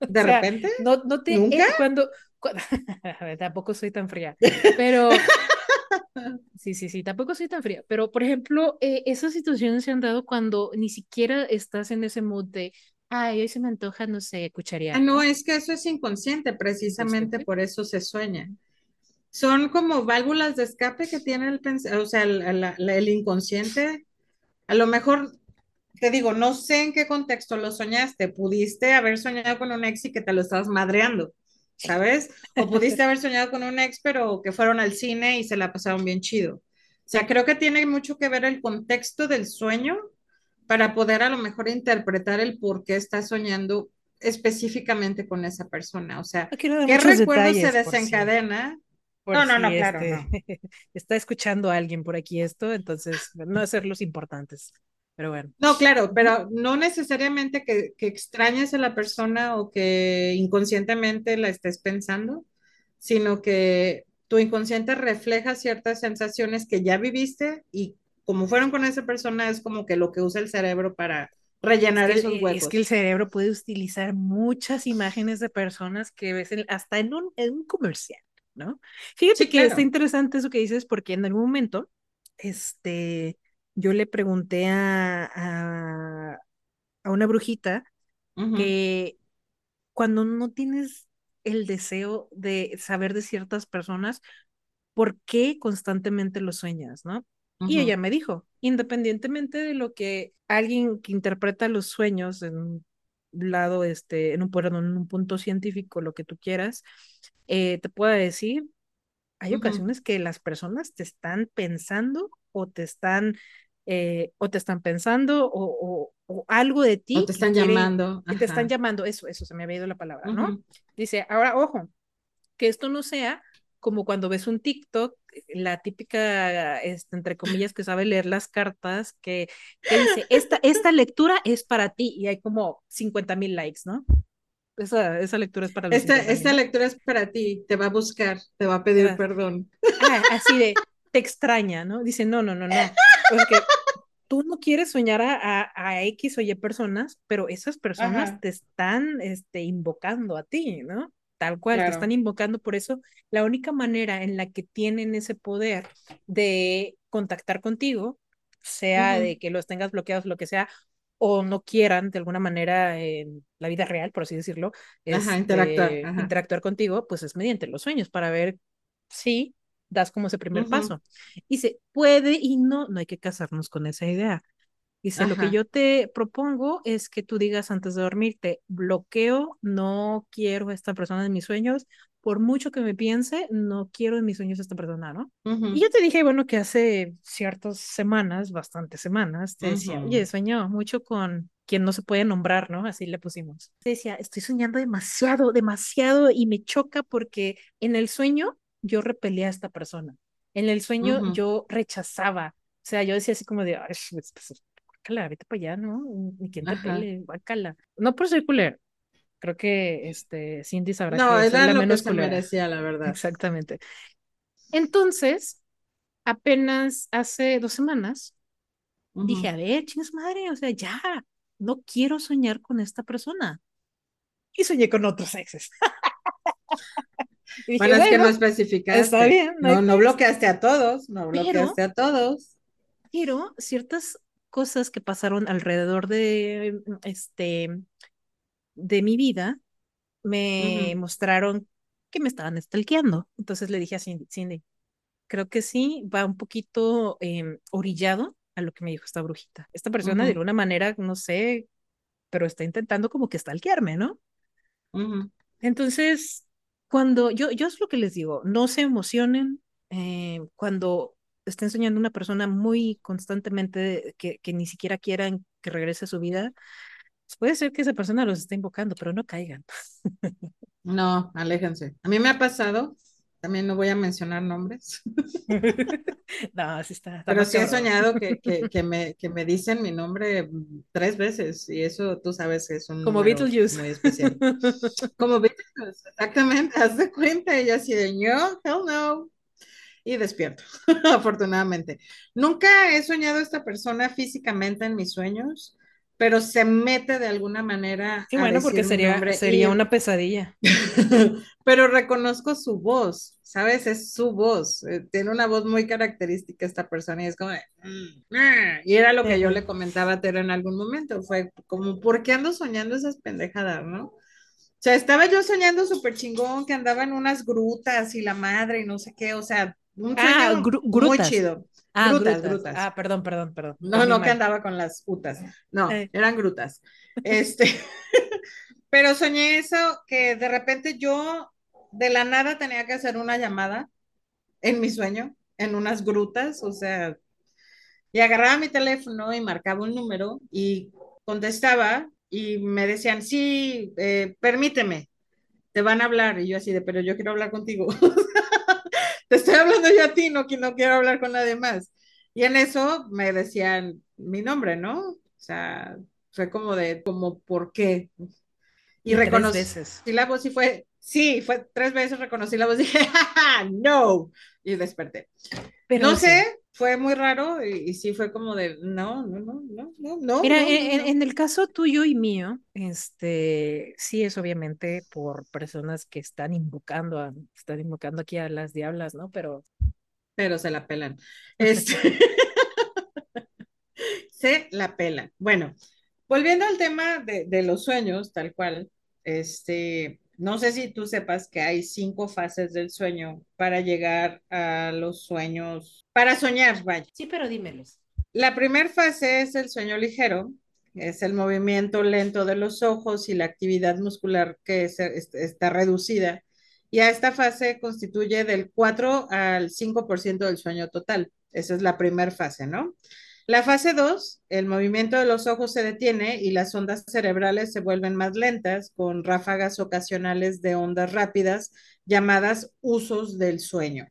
de O sea, repente, no, no te, nunca. eh, cuando, cu- <laughs> a ver, tampoco soy tan fría, <laughs> pero sí, sí, sí, tampoco soy tan fría, pero por ejemplo, eh, esas situaciones se han dado cuando ni siquiera estás en ese mood de, ay, hoy se me antoja, no sé, Ah, cucharear, no, ¿no? es que eso es inconsciente, precisamente por eso se sueña. Son como válvulas de escape que tiene el, o sea, el, la- el inconsciente. A lo mejor, te digo, no sé en qué contexto lo soñaste. Pudiste haber soñado con un ex y que te lo estabas madreando, ¿sabes? O pudiste haber soñado con un ex, pero que fueron al cine y se la pasaron bien chido. O sea, creo que tiene mucho que ver el contexto del sueño para poder a lo mejor interpretar el por qué estás soñando específicamente con esa persona. O sea, ¿qué recuerdo se desencadena? por No, no, si no, claro, este no. <laughs> está escuchando a alguien por aquí esto, entonces no hacerlos importantes, pero bueno. No, claro, pero no necesariamente que, que extrañes a la persona o que inconscientemente la estés pensando, sino que tu inconsciente refleja ciertas sensaciones que ya viviste y como fueron con esa persona es como que lo que usa el cerebro para Es rellenar que, esos es que el cerebro puede utilizar muchas imágenes de personas que ves en- hasta en un, en un comercial, ¿no? Fíjate Sí, que está interesante eso que dices porque en algún momento, este, yo le pregunté a, a, a una brujita que cuando no tienes el deseo de saber de ciertas personas, ¿por qué constantemente lo sueñas, no? Y ella me dijo, independientemente de lo que alguien que interpreta los sueños en un lado, este, en un, perdón, en un punto científico, lo que tú quieras, eh, te pueda decir, hay ocasiones que las personas te están pensando o te están, eh, o te están pensando o, o- o algo de O ti te que están quieren, llamando, que te están llamando, eso, eso, se me había ido la palabra, ¿no? Dice, ahora, ojo, que esto no sea como cuando ves un TikTok, la típica, este, entre comillas, que sabe leer las cartas, que, que dice, esta, esta lectura es para ti, y hay como 50 mil likes, ¿no? Esa, esa lectura es para los Esta, 50 mil, esta lectura es para ti, te va a buscar, te va a Te pedir perdón. ah, así de, te extraña, ¿no? Dice, no, no, no, no, porque tú no quieres soñar a, a, a X o Y personas, pero esas personas Ajá, te están este, invocando a ti, ¿no? Tal cual, te están claro. invocando. Por eso, la única manera en la que tienen ese poder de contactar contigo, sea de que los tengas bloqueados, lo que sea, o no quieran de alguna manera en la vida real, por así decirlo, Ajá, interactuar, este, ajá. interactuar contigo, pues es mediante los sueños para ver si das como ese primer Ujú, paso. Dice, puede y no, no hay que casarnos con esa idea. Dice, lo que Ajá. yo te propongo es que tú digas antes de dormirte, bloqueo, no quiero a esta persona en mis sueños, por mucho que me piense, no quiero en mis sueños a esta persona, ¿no? Y ujú, yo te dije, bueno, que hace ciertas semanas, bastantes semanas, te decía, oye, sueño mucho con quien no se puede nombrar, ¿no? Así le pusimos. Te decía, estoy soñando demasiado, demasiado y me choca porque en el sueño yo repelía a esta persona. En el sueño ujú, yo rechazaba. O sea, yo decía así como de, ay, pues, pues, guácala, vete para allá, ¿no? Ni quien te pele, guácala. No por ser culero. Creo que este, Cindy sabrá No, que era la lo que menos se culera. merecía, la verdad. Exactamente. Entonces, apenas hace dos semanas, dije, Ujú. a ver, chingas madre, o sea, ya, no quiero soñar con esta persona. Y soñé con otros exes. <laughs> Dije, Bueno, es que no bueno, está especificaste. bien, no No, bloqueaste a todos, no Pero, bloqueaste a todos. pero ciertas cosas que pasaron alrededor de, este, de mi vida me mostraron que me estaban stalkeando. Entonces le dije a Cindy, Cindy, creo que sí, va un poquito em, orillado a lo que me dijo esta brujita. Esta persona de alguna manera, no sé, pero está intentando como que stalkearme, ¿no? Entonces, cuando yo, yo es lo que les digo, no se emocionen eh, cuando estén soñando una persona muy constantemente que, que ni siquiera quieran que regrese a su vida. pues puede ser que esa persona los esté invocando, pero no caigan. <laughs> No, aléjense. A mí me ha pasado, también no voy a mencionar nombres, <laughs> No, sí está, está pero sí he soñado que, <laughs> que, que me, que me dicen mi nombre tres veces y eso tú sabes que es un Como Beetlejuice. muy especial. <laughs> Como Beatles, exactamente, haz de cuenta, y yo así de, no, hell no, y despierto, afortunadamente. Nunca he soñado a esta persona físicamente en mis sueños, pero se mete de alguna manera a bueno, porque sería, sería y una pesadilla. <laughs> pero reconozco su voz, ¿sabes? Es su voz. eh, tiene una voz muy característica esta persona y es como, de, "Mm, ah", y era lo que yo le comentaba a Tere en algún momento, fue como, ¿por qué ando soñando esas pendejadas, no? O sea, estaba yo soñando súper chingón que andaba en unas grutas y la madre y no sé qué, o sea, un Ah, sueño muy chido. Ah, Grutas, grutas. grutas. Ah, perdón, perdón, perdón. No, Entendí no que andaba con las utas. No, Eh, eran grutas. Este, <laughs> pero soñé eso que de repente yo de la nada tenía que hacer una llamada en mi sueño, en unas grutas, o sea, y agarraba mi teléfono y marcaba un número y contestaba y me decían, sí, eh, permíteme, te van a hablar. Y yo así de, pero yo quiero hablar contigo. <laughs> te estoy hablando yo a ti, no, no quiero hablar con nadie más. Y en eso me decían mi nombre, ¿no? O sea, fue como de, como, ¿por qué? Y reconocí veces. la voz y fue, sí, fue tres veces reconocí la voz y <laughs> dije, ¡Ja, no, y desperté. Pero No sé, fue muy raro y, y, sí fue como de, no, no, no, no, no, no, Mira, no, en, no, en- no. en el caso tuyo y mío, este, sí es obviamente por personas que están invocando a, están invocando aquí a las diablas, ¿no? Pero Pero se la pelan. <laughs> Este, <laughs> se la pelan. Bueno, volviendo al tema de, de los sueños, tal cual, este, no sé si tú sepas que hay cinco fases del sueño para llegar a los sueños, para soñar, vaya. sí, pero dímelos. La primera fase es el sueño ligero, es el movimiento lento de los ojos y la actividad muscular que es, es, está reducida. Y a esta fase constituye del 4 al 5% del sueño total. Esa es la primera fase, ¿no? La fase 2, el movimiento de los ojos se detiene y las ondas cerebrales se vuelven más lentas con ráfagas ocasionales de ondas rápidas llamadas usos del sueño.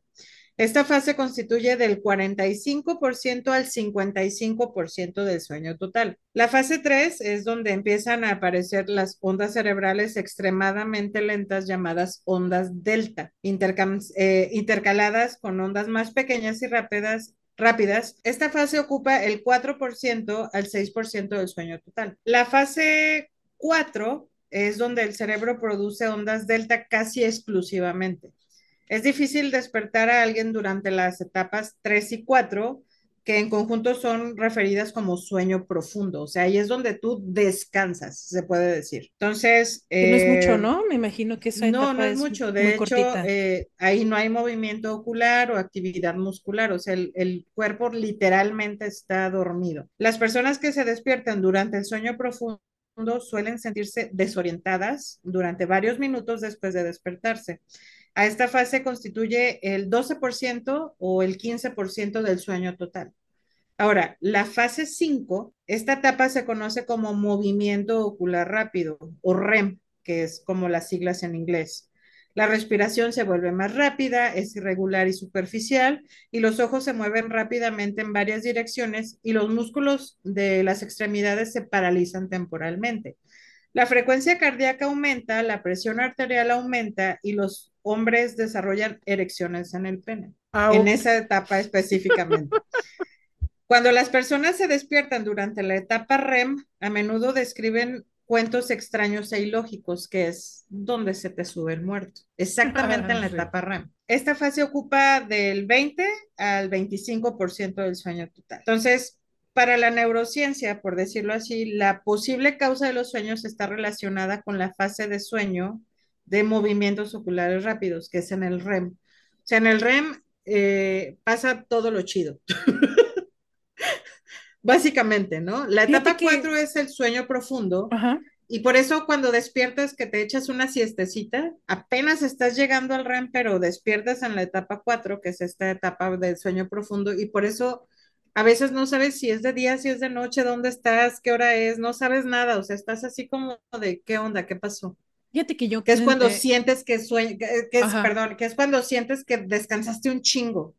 Esta fase constituye del 45% al 55% del sueño total. La fase 3 es donde empiezan a aparecer las ondas cerebrales extremadamente lentas llamadas ondas delta, eh, intercaladas con ondas más pequeñas y rápidas rápidas, esta fase ocupa el 4% al 6% del sueño total. La fase 4 es donde el cerebro produce ondas delta casi exclusivamente. Es difícil despertar a alguien durante las etapas 3 y 4 que en conjunto son referidas como sueño profundo. O sea, ahí es donde tú descansas, se puede decir. Entonces... No es mucho, eh, ¿no? Me imagino que esa no, no es es mucho. De hecho, eh, ahí no hay movimiento ocular o actividad muscular. O sea, el, el cuerpo literalmente está dormido. Las personas que se despiertan durante el sueño profundo suelen sentirse desorientadas durante varios minutos después de despertarse. A esta fase constituye el 12% o el 15% del sueño total. Ahora, la fase 5, esta etapa se conoce como movimiento ocular rápido o REM, que es como las siglas en inglés. La respiración se vuelve más rápida, es irregular y superficial, y los ojos se mueven rápidamente en varias direcciones y los músculos de las extremidades se paralizan temporalmente. La frecuencia cardíaca aumenta, la presión arterial aumenta y los hombres desarrollan erecciones en el pene, en esa etapa específicamente. <laughs> Cuando las personas se despiertan durante la etapa REM, a menudo describen cuentos extraños e ilógicos, que es donde se te sube el muerto, exactamente en la etapa REM. Esta fase ocupa del 20 al 25% del sueño total. Entonces, para la neurociencia, por decirlo así, la posible causa de los sueños está relacionada con la fase de sueño de movimientos oculares rápidos, que es en el REM. O sea, en el REM eh, pasa todo lo chido. <laughs> Básicamente, ¿no? La etapa que- 4 es el sueño profundo Ajá. y por eso cuando despiertas que te echas una siestecita, apenas estás llegando al REM, pero despiertas en la etapa 4, que es esta etapa del sueño profundo y por eso a veces no sabes si es de día, si es de noche, dónde estás, qué hora es, no sabes nada, o sea, estás así como de qué onda, qué pasó. Fíjate que yo Que es cuando eh, sientes que sueño, que, que es, perdón, que es cuando sientes que descansaste un chingo.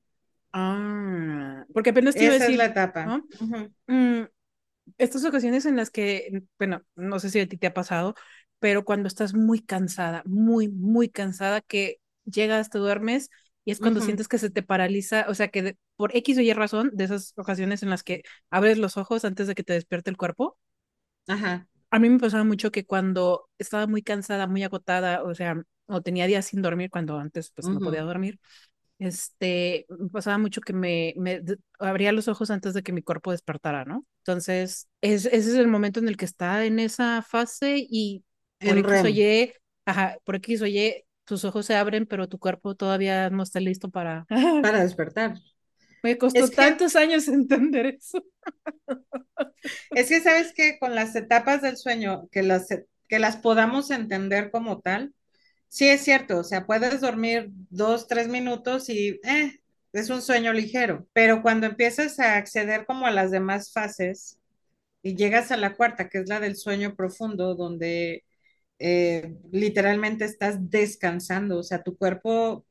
Ah, porque apenas te iba a Esa es decir, la etapa. ¿no? Ujú. Mm, estas ocasiones en las que, bueno, no sé si a ti te ha pasado, pero cuando estás muy cansada, muy, muy cansada, que llegas, te duermes y es cuando sientes que se te paraliza, o sea, que de- por X o Y razón, de esas ocasiones en las que abres los ojos antes de que te despierte el cuerpo, Ajá. a mí me pasaba mucho que cuando estaba muy cansada, muy agotada, o sea, o tenía días sin dormir, cuando antes pues no podía dormir, este, me pasaba mucho que me, me abría los ojos antes de que mi cuerpo despertara, ¿no? Entonces, es, ese es el momento en el que está en esa fase y por En X o REM. Y, ajá, por X o Y, tus ojos se abren, pero tu cuerpo todavía no está listo para... <laughs> para despertar. Me costó Es que- tantos años <laughs> entender eso. Es que sabes que con las etapas del sueño, que las, que las podamos entender como tal, sí es cierto, o sea, puedes dormir dos, tres minutos y eh, es un sueño ligero, pero cuando empiezas a acceder como a las demás fases y llegas a la cuarta, que es la del sueño profundo, donde eh, literalmente estás descansando, o sea, tu cuerpo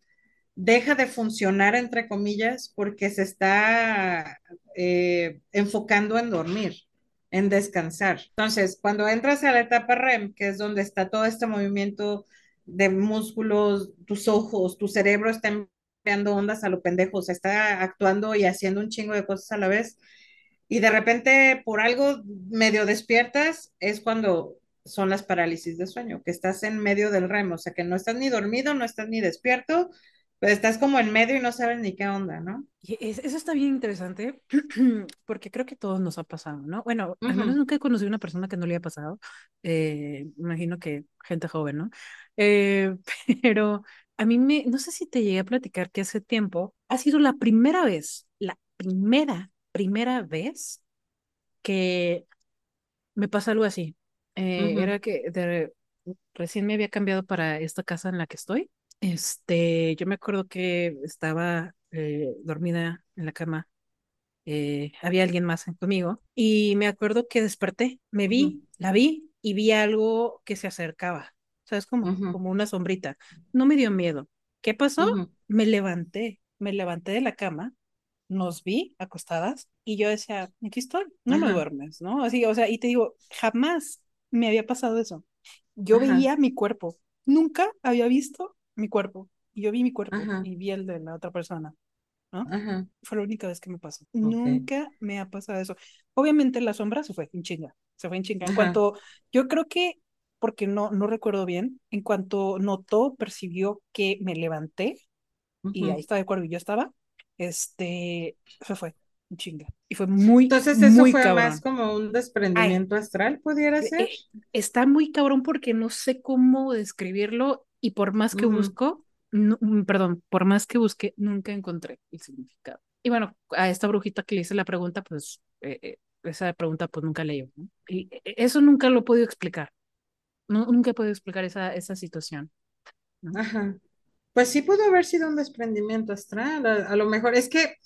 deja de funcionar, entre comillas, porque se está eh, enfocando en dormir, en descansar. Entonces, cuando entras a la etapa REM, que es donde está todo este movimiento de músculos, tus ojos, tu cerebro está enviando ondas a lo pendejo, o está actuando y haciendo un chingo de cosas a la vez, y de repente por algo medio despiertas, es cuando son las parálisis de sueño, que estás en medio del REM, o sea, que no estás ni dormido, no estás ni despierto, pero estás como en medio y no sabes ni qué onda, ¿no? Y es- eso está bien interesante <clears throat> porque creo que todos nos ha pasado, ¿no? Bueno, al menos nunca he conocido una persona que no le haya pasado. Eh, imagino que gente joven, ¿no? Eh, <laughs> pero a mí me, no sé si te llegué a platicar que hace tiempo ha sido la primera vez, la primera, primera vez que me pasa algo así. Eh, era que de- recién me había cambiado para esta casa en la que estoy. Este, yo me acuerdo que estaba eh, dormida en la cama. eh, había alguien más conmigo y me acuerdo que desperté, me vi, Ujú. la vi y vi algo que se acercaba. ¿Sabes? Como, Ujú. como una sombrita. No me dio miedo. ¿Qué pasó? Me levanté, me levanté de la cama nos vi acostadas y yo decía, aquí estoy, no me duermes, ¿no? Así, o sea, y te digo, jamás me había pasado eso. Yo Ajá. veía mi cuerpo, nunca había visto mi cuerpo. Y yo vi mi cuerpo Ajá. y vi el de la otra persona, ¿no? Ajá. Fue la única vez que me pasó. Nunca me ha pasado eso. Obviamente la sombra se fue en chinga, se fue en chinga. En cuanto, yo creo que, porque no, no recuerdo bien, en cuanto notó, percibió que me levanté y ahí estaba de acuerdo y yo estaba, este, se fue. Chinga. Y fue muy, Entonces eso muy fue cabrón. más como un Ay, desprendimiento astral, pudiera eh, ser. eh, está muy cabrón porque no sé cómo describirlo y por más que Ujú. busco, no- mm, perdón, por más que busqué, nunca encontré el significado. Y bueno, a esta brujita que le hice la pregunta, pues eh, eh, esa pregunta pues nunca leí, ¿no? Y eh, eso nunca lo he podido explicar. No, nunca he podido explicar esa, esa situación, ¿no? Ajá. Pues sí pudo haber sido un desprendimiento astral. A, a lo mejor es que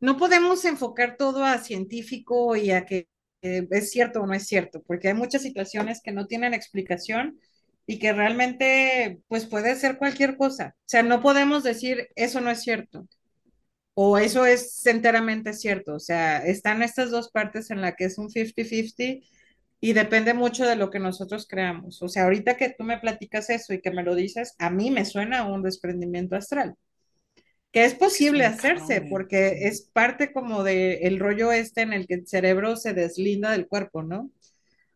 no podemos enfocar todo a científico y a que eh, es cierto o no es cierto, porque hay muchas situaciones que no tienen explicación y que realmente pues puede ser cualquier cosa. O sea, no podemos decir eso no es cierto o eso es enteramente cierto. O sea, están estas dos partes en la que es un 50-50 y depende mucho de lo que nosotros creamos. O sea, ahorita que tú me platicas eso y que me lo dices, a mí me suena un desprendimiento astral, que es posible hacerse porque es parte como de el rollo este en el que el cerebro se deslinda del cuerpo, ¿no? O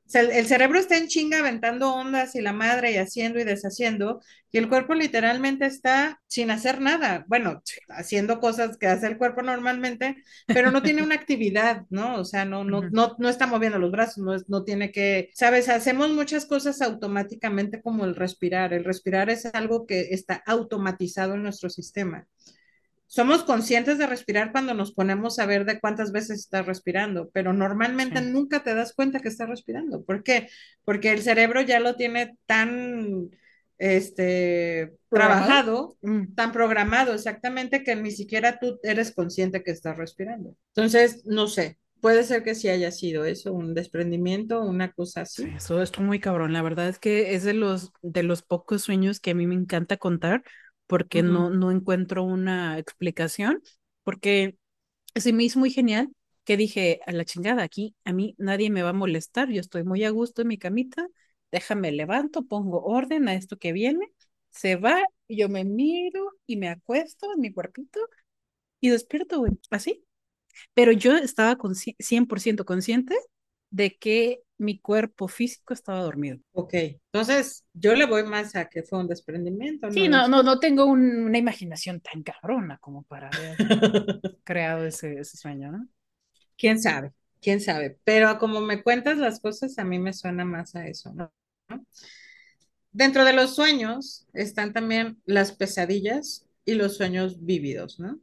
sea, el, cerebro está en chinga aventando ondas y la madre y haciendo y deshaciendo, y el cuerpo literalmente está sin hacer nada. Bueno, haciendo cosas que hace el cuerpo normalmente, pero no tiene una <laughs> actividad, ¿no? O sea, no, no, no, no está moviendo los brazos, no, es- no tiene que, ¿sabes? Hacemos muchas cosas automáticamente como el respirar. El respirar es algo que está automatizado en nuestro sistema. Somos conscientes de respirar cuando nos ponemos a ver de cuántas veces estás respirando, pero normalmente Sí. nunca te das cuenta que estás respirando. ¿Por qué? Porque el cerebro ya lo tiene tan este, ¿Programado? trabajado, Mm. tan programado exactamente que ni siquiera tú eres consciente que estás respirando. Entonces, no sé, puede ser que sí haya sido eso, un desprendimiento, una cosa Sí, así. eso estuvo muy cabrón. La verdad es que es de los, de los pocos sueños que a mí me encanta contar porque no, no encuentro una explicación, porque se me hizo muy genial que dije, a la chingada, aquí a mí nadie me va a molestar, yo estoy muy a gusto en mi camita, déjame levanto, pongo orden a esto que viene, se va, yo me miro y me acuesto en mi cuerpito y despierto, güey, así. Pero yo estaba consci- 100% consciente de que mi cuerpo físico estaba dormido. Ok, entonces yo le voy más a que fue un desprendimiento, Sí, no no, es... no, no tengo un- una imaginación tan cabrona como para haber <laughs> creado ese, ese sueño, ¿no? ¿Quién sabe? ¿Quién sabe? Pero como me cuentas las cosas, a mí me suena más a eso, ¿no? ¿No? Dentro de los sueños están también las pesadillas y los sueños vívidos, ¿no?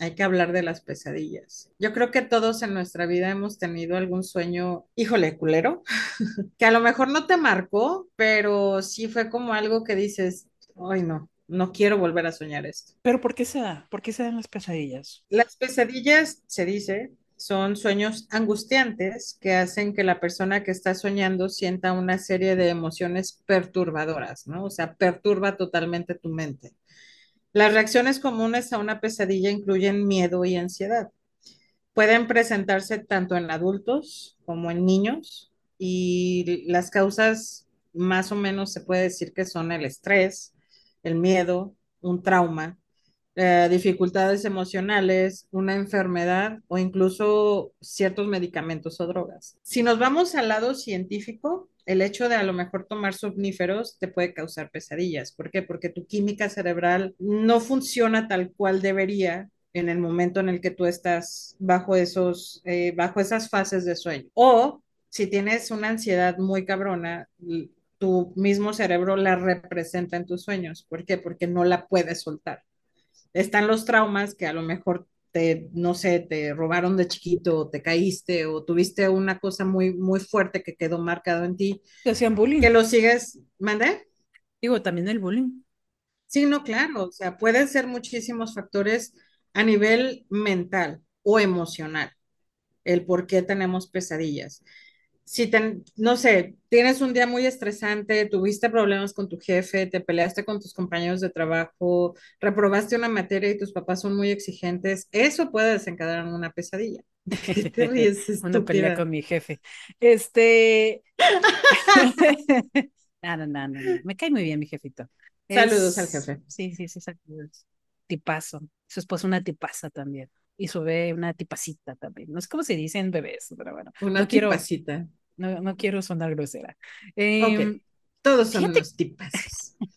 Hay que hablar de las pesadillas. Yo creo que todos en nuestra vida hemos tenido algún sueño, híjole, culero, <laughs> que a lo mejor no te marcó, pero sí fue como algo que dices, ay no, no quiero volver a soñar esto. Pero ¿por qué se da? ¿Por qué se dan las pesadillas? Las pesadillas, se dice, son sueños angustiantes que hacen que la persona que está soñando sienta una serie de emociones perturbadoras, ¿no? O sea, perturba totalmente tu mente. Las reacciones comunes a una pesadilla incluyen miedo y ansiedad. Pueden presentarse tanto en adultos como en niños y las causas más o menos se puede decir que son el estrés, el miedo, un trauma, eh, dificultades emocionales, una enfermedad o incluso ciertos medicamentos o drogas. Si nos vamos al lado científico, el hecho de a lo mejor tomar somníferos te puede causar pesadillas. ¿Por qué? Porque tu química cerebral no funciona tal cual debería en el momento en el que tú estás bajo esos, eh, bajo esas fases de sueño. O si tienes una ansiedad muy cabrona, tu mismo cerebro la representa en tus sueños. ¿Por qué? Porque no la puedes soltar están los traumas que a lo mejor te, no sé, te robaron de chiquito, te caíste o tuviste una cosa muy, muy fuerte que quedó marcado en ti, Que hacían bullying. que lo sigues, ¿mandé? Digo, también el bullying. Sí, no, claro, o sea, pueden ser muchísimos factores a nivel mental o emocional, el por qué tenemos pesadillas si te, no sé, tienes un día muy estresante, tuviste problemas con tu jefe, te peleaste con tus compañeros de trabajo, reprobaste una materia y tus papás son muy exigentes, eso puede desencadenar una pesadilla. <laughs> ¿Qué te ríes, <laughs> Una pelea con mi jefe. Este. <laughs> no, no, no. Me cae muy bien mi jefito. Saludos al jefe. Sí, sí, sí, saludos. Tipazo. Su esposa una tipaza también. Y su bebé una tipacita también. No sé cómo se dicen bebés, pero bueno. Una No quiero, tipacita. No, no quiero sonar grosera. Em, todos son fíjate, unos tipazos. <laughs>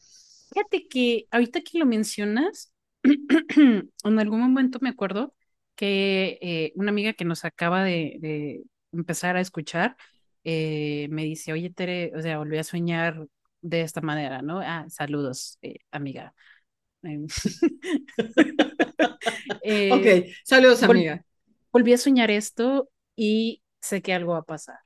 fíjate que ahorita que lo mencionas, <clears throat> en algún momento me acuerdo que eh, una amiga que nos acaba de, de empezar a escuchar eh, me dice, oye, Tere, o sea, volví a soñar de esta manera, ¿no? Ah, saludos, eh, amiga. Em, <laughs> eh, Ok, saludos, vol- amiga. volví a soñar esto y sé que algo va a pasar.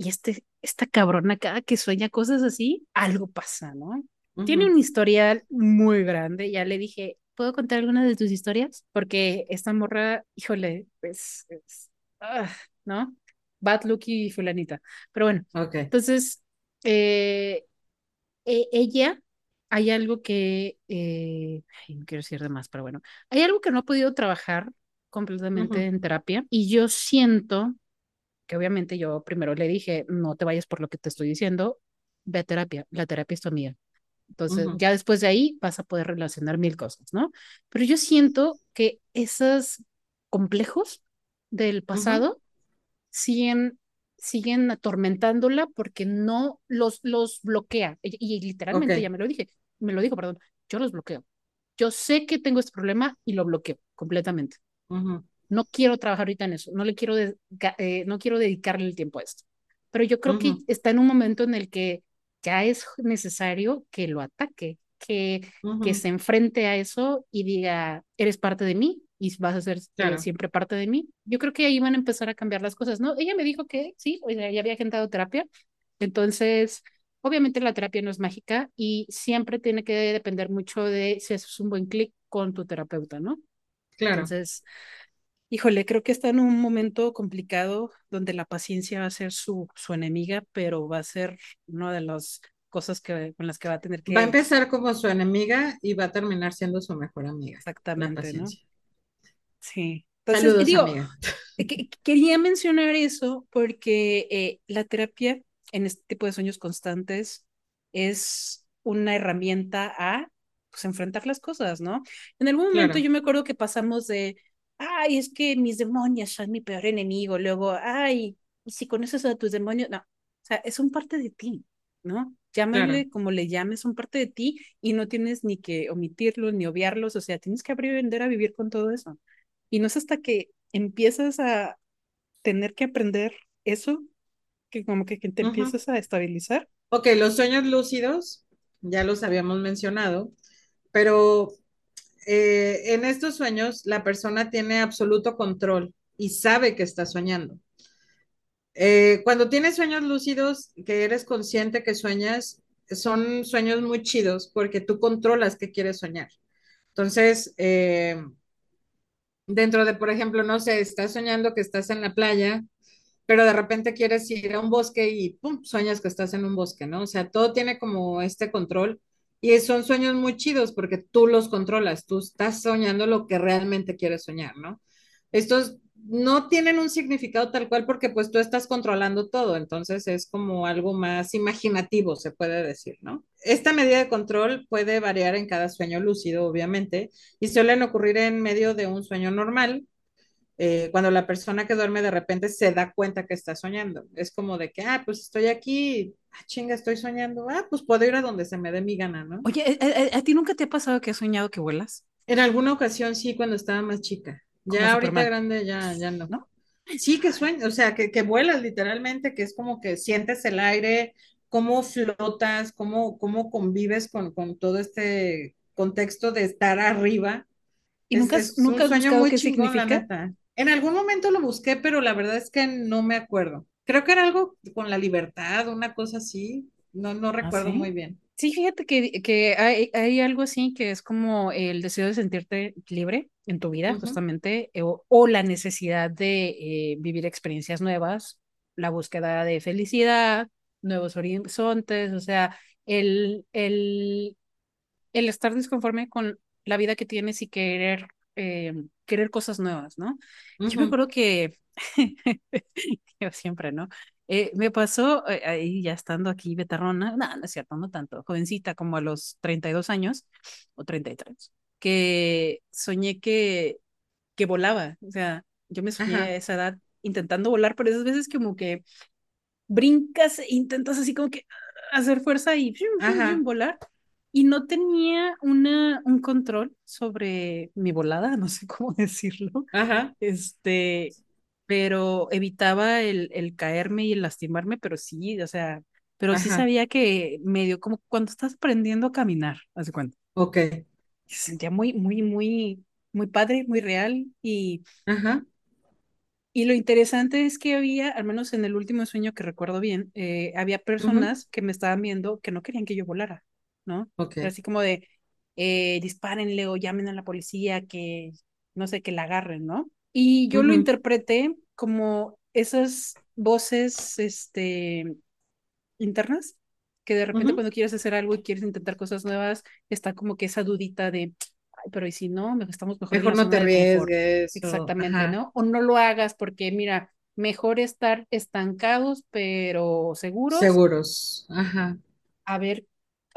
Y este, esta cabrona, cada que sueña cosas así, algo pasa, ¿no? Tiene un historial muy grande. Ya le dije, ¿puedo contar alguna de tus historias? Porque esta morra, híjole, pues, es, ah, ¿no? Bad Lucky fulanita. Pero bueno, Ok. entonces, eh, e- ella, hay algo que, eh, ay, no quiero decir de más, pero bueno, hay algo que no ha podido trabajar completamente en terapia y yo siento que obviamente yo primero le dije, no te vayas por lo que te estoy diciendo, ve a terapia, la terapia es tu amiga. Entonces, ya después de ahí vas a poder relacionar mil cosas, ¿no? Pero yo siento que esos complejos del pasado siguen, siguen atormentándola porque no los, los bloquea. Y, literalmente, ya me lo dije, me lo dijo, perdón, yo los bloqueo. Yo sé que tengo este problema y lo bloqueo completamente. ujú, No quiero trabajar ahorita en eso, no le quiero, eh, no quiero dedicarle el tiempo a esto. Pero yo creo que ujú, está en un momento en el que ya es necesario que lo ataque, que, que ujú. se enfrente a eso y diga, eres parte de mí y vas a ser eh, Claro. siempre parte de mí. Yo creo que ahí van a empezar a cambiar las cosas, ¿no? Ella me dijo que sí, o sea, ya había agendado terapia, entonces, obviamente la terapia no es mágica y siempre tiene que depender mucho de si haces un buen clic con tu terapeuta, ¿no? Claro. Entonces, Híjole, creo que está en un momento complicado donde la paciencia va a ser su, su enemiga, pero va a ser una de las cosas que, con las que va a tener Va a que empezar como su enemiga y va a terminar siendo su mejor amiga. Exactamente. Sí. Entonces, Saludos, digo, amiga. eh, que- quería mencionar eso porque eh, la terapia en este tipo de sueños constantes es una herramienta a pues, enfrentar las cosas, ¿no? En algún momento Claro. yo me acuerdo que pasamos de, ay, es que mis demonios son mi peor enemigo, luego, ay, si conoces a tus demonios, no, o sea, son parte de ti, ¿no? Claro. Llámale como le llames, son parte de ti y no tienes ni que omitirlos ni obviarlos, o sea, tienes que aprender a vivir con todo eso. Y no es hasta que empiezas a tener que aprender eso que como que, que te Ujú. empiezas a estabilizar. Ok, los sueños lúcidos, ya los habíamos mencionado, pero eh, en estos sueños la persona tiene absoluto control y sabe que está soñando. Eh, cuando tienes sueños lúcidos, que eres consciente que sueñas, son sueños muy chidos porque tú controlas qué quieres soñar. Entonces, eh, dentro de, por ejemplo, no sé, estás soñando que estás en la playa, pero de repente quieres ir a un bosque y pum, sueñas que estás en un bosque, ¿no? O sea, todo tiene como este control y son sueños muy chidos porque tú los controlas, tú estás soñando lo que realmente quieres soñar, ¿no? Estos no tienen un significado tal cual porque pues tú estás controlando todo, entonces es como algo más imaginativo, se puede decir, ¿no? Esta medida de control puede variar en cada sueño lúcido, obviamente, y suelen ocurrir en medio de un sueño normal, eh, cuando la persona que duerme de repente se da cuenta que está soñando. Es como de que, ah, pues estoy aquí, ah, chinga, estoy soñando, ah, pues puedo ir a donde se me dé mi gana, ¿no? Oye, ¿a, a- a ti nunca te ha pasado que has soñado que vuelas? En alguna ocasión sí, cuando estaba más chica. Ya ahorita Superman, grande, ya, ya no. ¿no? Sí, que sueño, o sea, que, que vuelas literalmente, que es como que sientes el aire, cómo flotas, cómo, cómo convives con, con todo este contexto de estar arriba. ¿Y nunca es un nunca has sueño muy qué chingón, la significa? neta. En algún momento lo busqué, pero la verdad es que no me acuerdo. Creo que era algo con la libertad, una cosa así. No, no ¿Ah, recuerdo muy bien. Sí, fíjate que, que hay, hay algo así que es como el deseo de sentirte libre en tu vida, justamente, o, o la necesidad de eh, vivir experiencias nuevas, la búsqueda de felicidad, nuevos horizontes, o sea, el, el, el estar disconforme con la vida que tienes y querer, eh, querer cosas nuevas, ¿no? Yo me acuerdo que, <laughs> yo siempre, ¿no? Eh, me pasó eh, ahí ya estando aquí veterana, no, no es cierto, no tanto, jovencita como a los 32 años o 33, que soñé que, que volaba, o sea, yo me soñé a Ajá, esa edad intentando volar, pero esas veces como que brincas e intentas así como que hacer fuerza y fium, fium, fium, volar. Y no tenía una, un control sobre mi volada, <laughs> no sé cómo decirlo, Ajá, este, pero evitaba el, el caerme y el lastimarme, pero sí, o sea, pero sí sabía que medio como cuando estás aprendiendo a caminar, hace cuenta. ok, Se sentía muy, muy, muy, muy padre, muy real y ajá, Y lo interesante es que había, al menos en el último sueño que recuerdo bien, eh, había personas que me estaban viendo que no querían que yo volara, ¿no? ok, Era así como de, eh, dispárenle o llamen a la policía, que no sé, que la agarren, ¿no? Y yo lo interpreté como esas voces, este, internas, que de repente cuando quieres hacer algo y quieres intentar cosas nuevas, está como que esa dudita de, Ay, pero ¿y si no? Estamos mejor Mejor no te arriesgues Exactamente, ajá, ¿no? O no lo hagas porque, mira, mejor estar estancados, pero seguros, seguros, ajá. a ver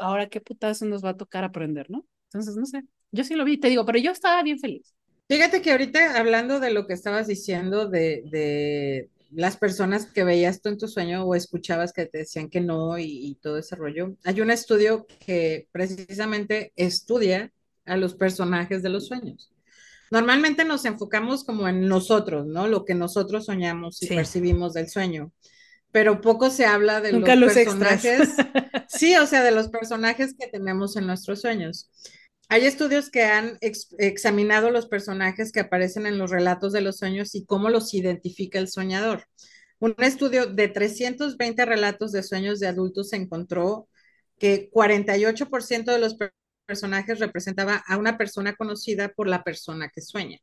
ahora qué putazo nos va a tocar aprender, ¿no? Entonces, no sé, yo sí lo vi, te digo, pero yo estaba bien feliz. Fíjate que ahorita hablando de lo que estabas diciendo de, de las personas que veías tú en tu sueño o escuchabas que te decían que no y, y todo ese rollo, hay un estudio que precisamente estudia a los personajes de los sueños. Normalmente nos enfocamos como en nosotros, ¿no? Lo que nosotros soñamos y Sí, percibimos del sueño, pero poco se habla de nunca los los personajes, <laughs> sí, o sea, de los personajes que tenemos en nuestros sueños. Hay estudios que han ex examinado los personajes que aparecen en los relatos de los sueños y cómo los identifica el soñador. Un estudio de 320 relatos de sueños de adultos encontró que 48% de los personajes representaba a una persona conocida por la persona que sueña.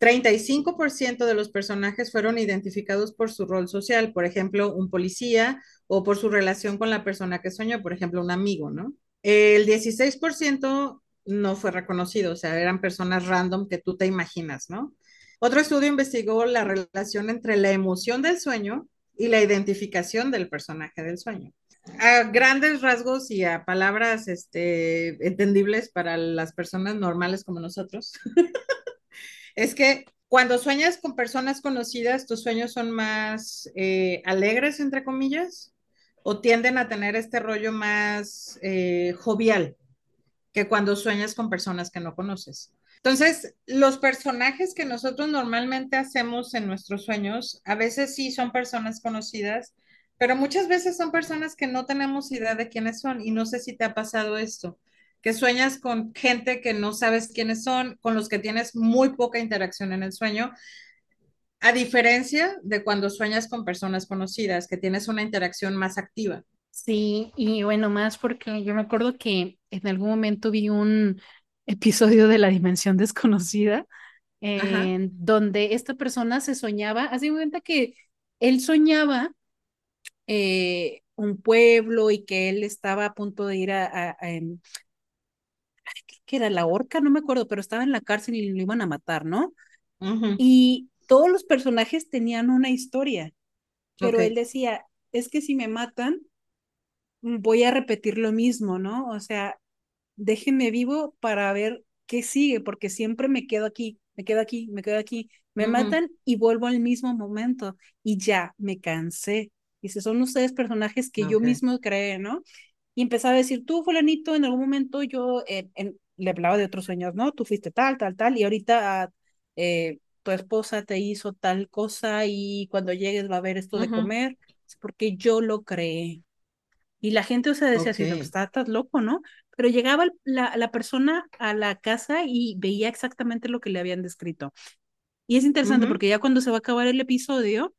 35% de los personajes fueron identificados por su rol social, por ejemplo, un policía o por su relación con la persona que soñó, por ejemplo, un amigo, ¿no? El 16% no fue reconocido, o sea, eran personas random que tú te imaginas, ¿no? Otro estudio investigó la relación entre la emoción del sueño y la identificación del personaje del sueño. A grandes rasgos y a palabras este, entendibles para las personas normales como nosotros, <laughs> es que cuando sueñas con personas conocidas, tus sueños son más eh, alegres, entre comillas, o tienden a tener este rollo más eh, jovial que cuando sueñas con personas que no conoces. Entonces, los personajes que nosotros normalmente hacemos en nuestros sueños, a veces sí son personas conocidas, pero muchas veces son personas que no tenemos idea de quiénes son. Y no sé si te ha pasado esto, que sueñas con gente que no sabes quiénes son, con los que tienes muy poca interacción en el sueño, a diferencia de cuando sueñas con personas conocidas, que tienes una interacción más activa. Sí, y bueno, más porque yo me acuerdo que en algún momento vi un episodio de La Dimensión Desconocida en donde esta persona se soñaba, hace cuenta que él soñaba eh, un pueblo y que él estaba a punto de ir a, a, a ¿qué era la horca? No me acuerdo, pero estaba en la cárcel y lo iban a matar, ¿no? Y todos los personajes tenían una historia, pero él decía, es que si me matan, voy a repetir lo mismo, ¿no? O sea, déjenme vivo para ver qué sigue, porque siempre me quedo aquí, me quedo aquí, me quedo aquí, me matan y vuelvo al mismo momento y ya me cansé. Dice, son ustedes personajes que yo mismo creé, ¿no? Y empezaba a decir, tú, fulanito, en algún momento yo eh, en- le hablaba de otros sueños, ¿no? Tú fuiste tal, tal, tal, y ahorita ah, eh, tu esposa te hizo tal cosa y cuando llegues va a haber esto de ujú, comer, es porque yo lo creé. Y la gente, o sea, decía ok. así, no, pues está, estás loco, ¿no? Pero llegaba la, la persona a la casa y veía exactamente lo que le habían descrito. Y es interesante Ujú, porque ya cuando se va a acabar el episodio,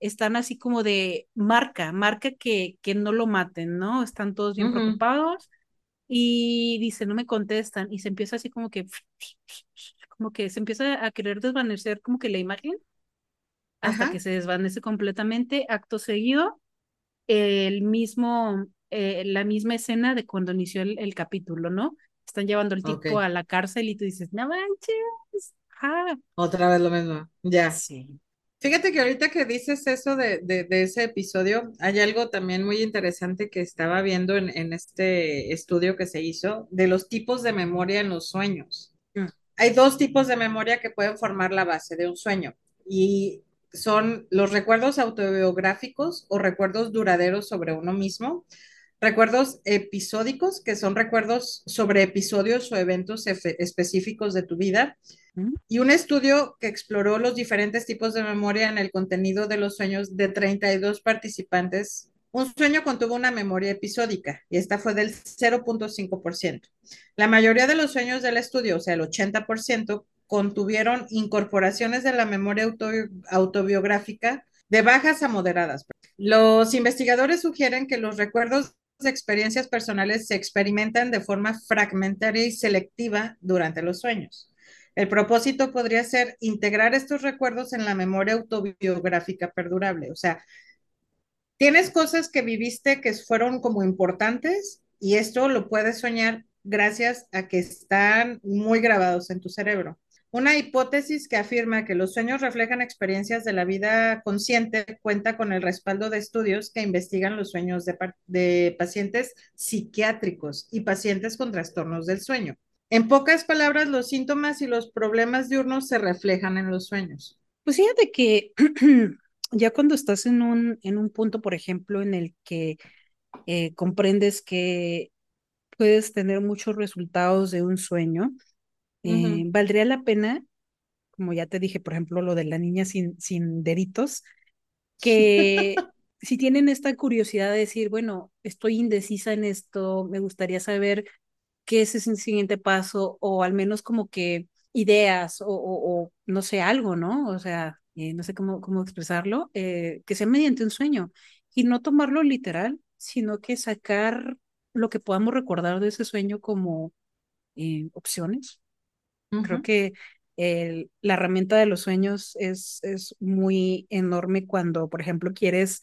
están así como de marca, marca que, que no lo maten, ¿no? Están todos bien ujú, preocupados y dice, no me contestan. Y se empieza así como que, como que se empieza a querer desvanecer como que la imagen hasta que Ajá, se desvanece completamente. Acto seguido el mismo, eh, la misma escena de cuando inició el, el capítulo, ¿no? Están llevando al tipo a la cárcel y tú dices, no manches. Ah, Otra vez lo mismo. Ya. sí. Fíjate que ahorita que dices eso de, de, de ese episodio, hay algo también muy interesante que estaba viendo en, en este estudio que se hizo de los tipos de memoria en los sueños. Mm, Hay dos tipos de memoria que pueden formar la base de un sueño y son los recuerdos autobiográficos o recuerdos duraderos sobre uno mismo recuerdos episódicos, que son recuerdos sobre episodios o eventos específicos de tu vida, y un estudio que exploró los diferentes tipos de memoria en el contenido de los sueños de 32 participantes. Un sueño contuvo una memoria episódica y esta fue del 0.5%. La mayoría de los sueños del estudio, o sea, el 80%, contuvieron incorporaciones de la memoria autobiográfica de bajas a moderadas. Los investigadores sugieren que los recuerdos experiencias personales se experimentan de forma fragmentaria y selectiva durante los sueños. El propósito podría ser integrar estos recuerdos en la memoria autobiográfica perdurable. O sea, tienes cosas que viviste que fueron como importantes y esto lo puedes soñar gracias a que están muy grabados en tu cerebro. Una hipótesis que afirma que los sueños reflejan experiencias de la vida consciente cuenta con el respaldo de estudios que investigan los sueños de, pacientes psiquiátricos y pacientes con trastornos del sueño. En pocas palabras, los síntomas y los problemas diurnos se reflejan en los sueños. Pues fíjate que <clears throat> ya cuando estás en un, en un punto, por ejemplo, en el que eh, comprendes que puedes tener muchos resultados de un sueño, eh, valdría la pena, como ya te dije, por ejemplo, lo de la niña sin, sin deditos, que <laughs> si tienen esta curiosidad de decir, bueno, estoy indecisa en esto, me gustaría saber qué es ese siguiente paso, o al menos como que ideas, o, no sé, algo, ¿no? O sea, eh, no sé cómo, cómo expresarlo, eh, que sea mediante un sueño y no tomarlo literal, sino que sacar lo que podamos recordar de ese sueño como opciones Creo que el, la herramienta de los sueños es, es muy enorme cuando, por ejemplo, quieres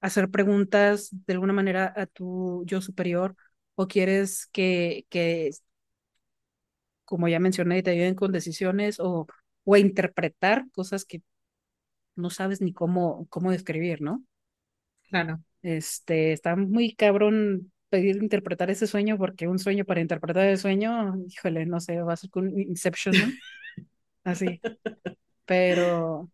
hacer preguntas de alguna manera a tu yo superior o quieres que, que como ya mencioné, te ayuden con decisiones o, o a interpretar cosas que no sabes ni cómo, cómo describir, ¿no? Claro. Este, está muy cabrón pedir interpretar ese sueño, porque un sueño para interpretar el sueño, híjole, no sé, va a ser con Inception, ¿no? Así. Pero.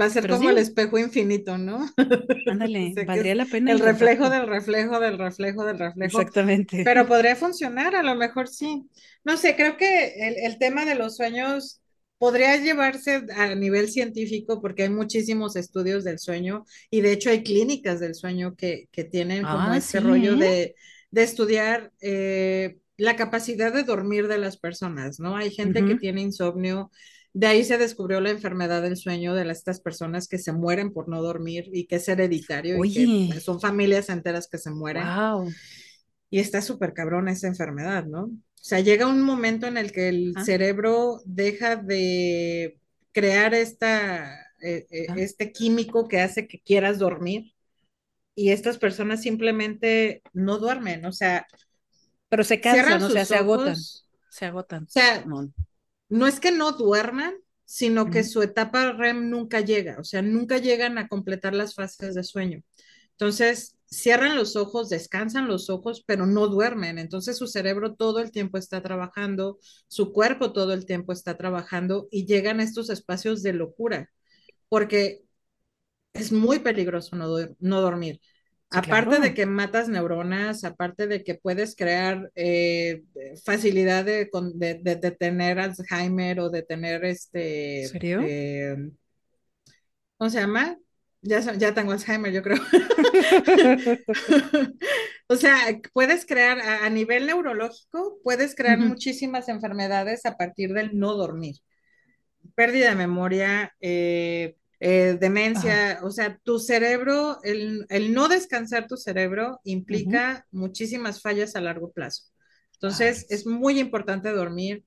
Va a ser como el espejo infinito, ¿no? <laughs> Ándale, valdría la pena. El reflejo del reflejo del reflejo del reflejo. Exactamente. Pero podría funcionar, a lo mejor sí. No sé, creo que el, el tema de los sueños podría llevarse a nivel científico porque hay muchísimos estudios del sueño y de hecho hay clínicas del sueño que, que tienen como ah, ese rollo de, de estudiar eh, la capacidad de dormir de las personas, ¿no? Hay gente que tiene insomnio. De ahí se descubrió la enfermedad del sueño de estas personas que se mueren por no dormir y que es hereditario y que son familias enteras que se mueren. Y está súper cabrón esa enfermedad, ¿no? O sea, llega un momento en el que el cerebro deja de crear esta, eh, eh, este químico que hace que quieras dormir y estas personas simplemente no duermen, o sea, pero se cansan, o sea, se agotan, se agotan. O sea, no, es que no duerman, sino que su etapa REM nunca llega, o sea, nunca llegan a completar las fases de sueño. Entonces, cierran los ojos, descansan los ojos, pero no duermen. Entonces su cerebro todo el tiempo está trabajando, su cuerpo todo el tiempo está trabajando y llegan a estos espacios de locura, porque es muy peligroso no, no dormir. aparte de que matas neuronas, aparte de que puedes crear eh, facilidad de, de, tener Alzheimer o de tener este... ¿Serio? Eh, ¿Cómo se llama? Ya, ya tengo Alzheimer, yo creo. <laughs> <laughs> o sea, puedes crear a, nivel neurológico, puedes crear muchísimas enfermedades a partir del no dormir. Pérdida de memoria, eh, eh, demencia, o sea, tu cerebro, el, no descansar tu cerebro implica muchísimas fallas a largo plazo. Entonces, es muy importante dormir.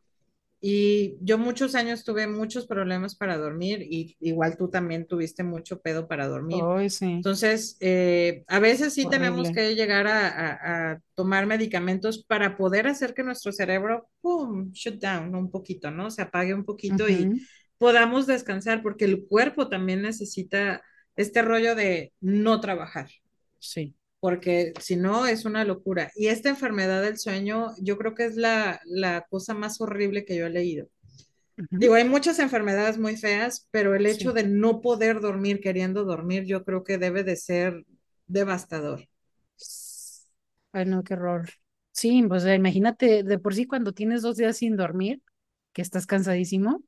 Y yo muchos años tuve muchos problemas para dormir y igual tú también tuviste mucho pedo para dormir. Entonces, eh, a veces sí tenemos que llegar a, tomar medicamentos para poder hacer que nuestro cerebro, pum, shut down un poquito, ¿no? Se apague un poquito y podamos descansar porque el cuerpo también necesita este rollo de no trabajar. Sí porque si no es una locura. Y esta enfermedad del sueño, yo creo que es la, cosa más horrible que yo he leído. Digo, hay muchas enfermedades muy feas, pero el hecho de no poder dormir queriendo dormir, yo creo que debe de ser devastador. Ay, no, qué horror. Sí, pues sea, imagínate, de por sí cuando tienes dos días sin dormir, que estás cansadísimo,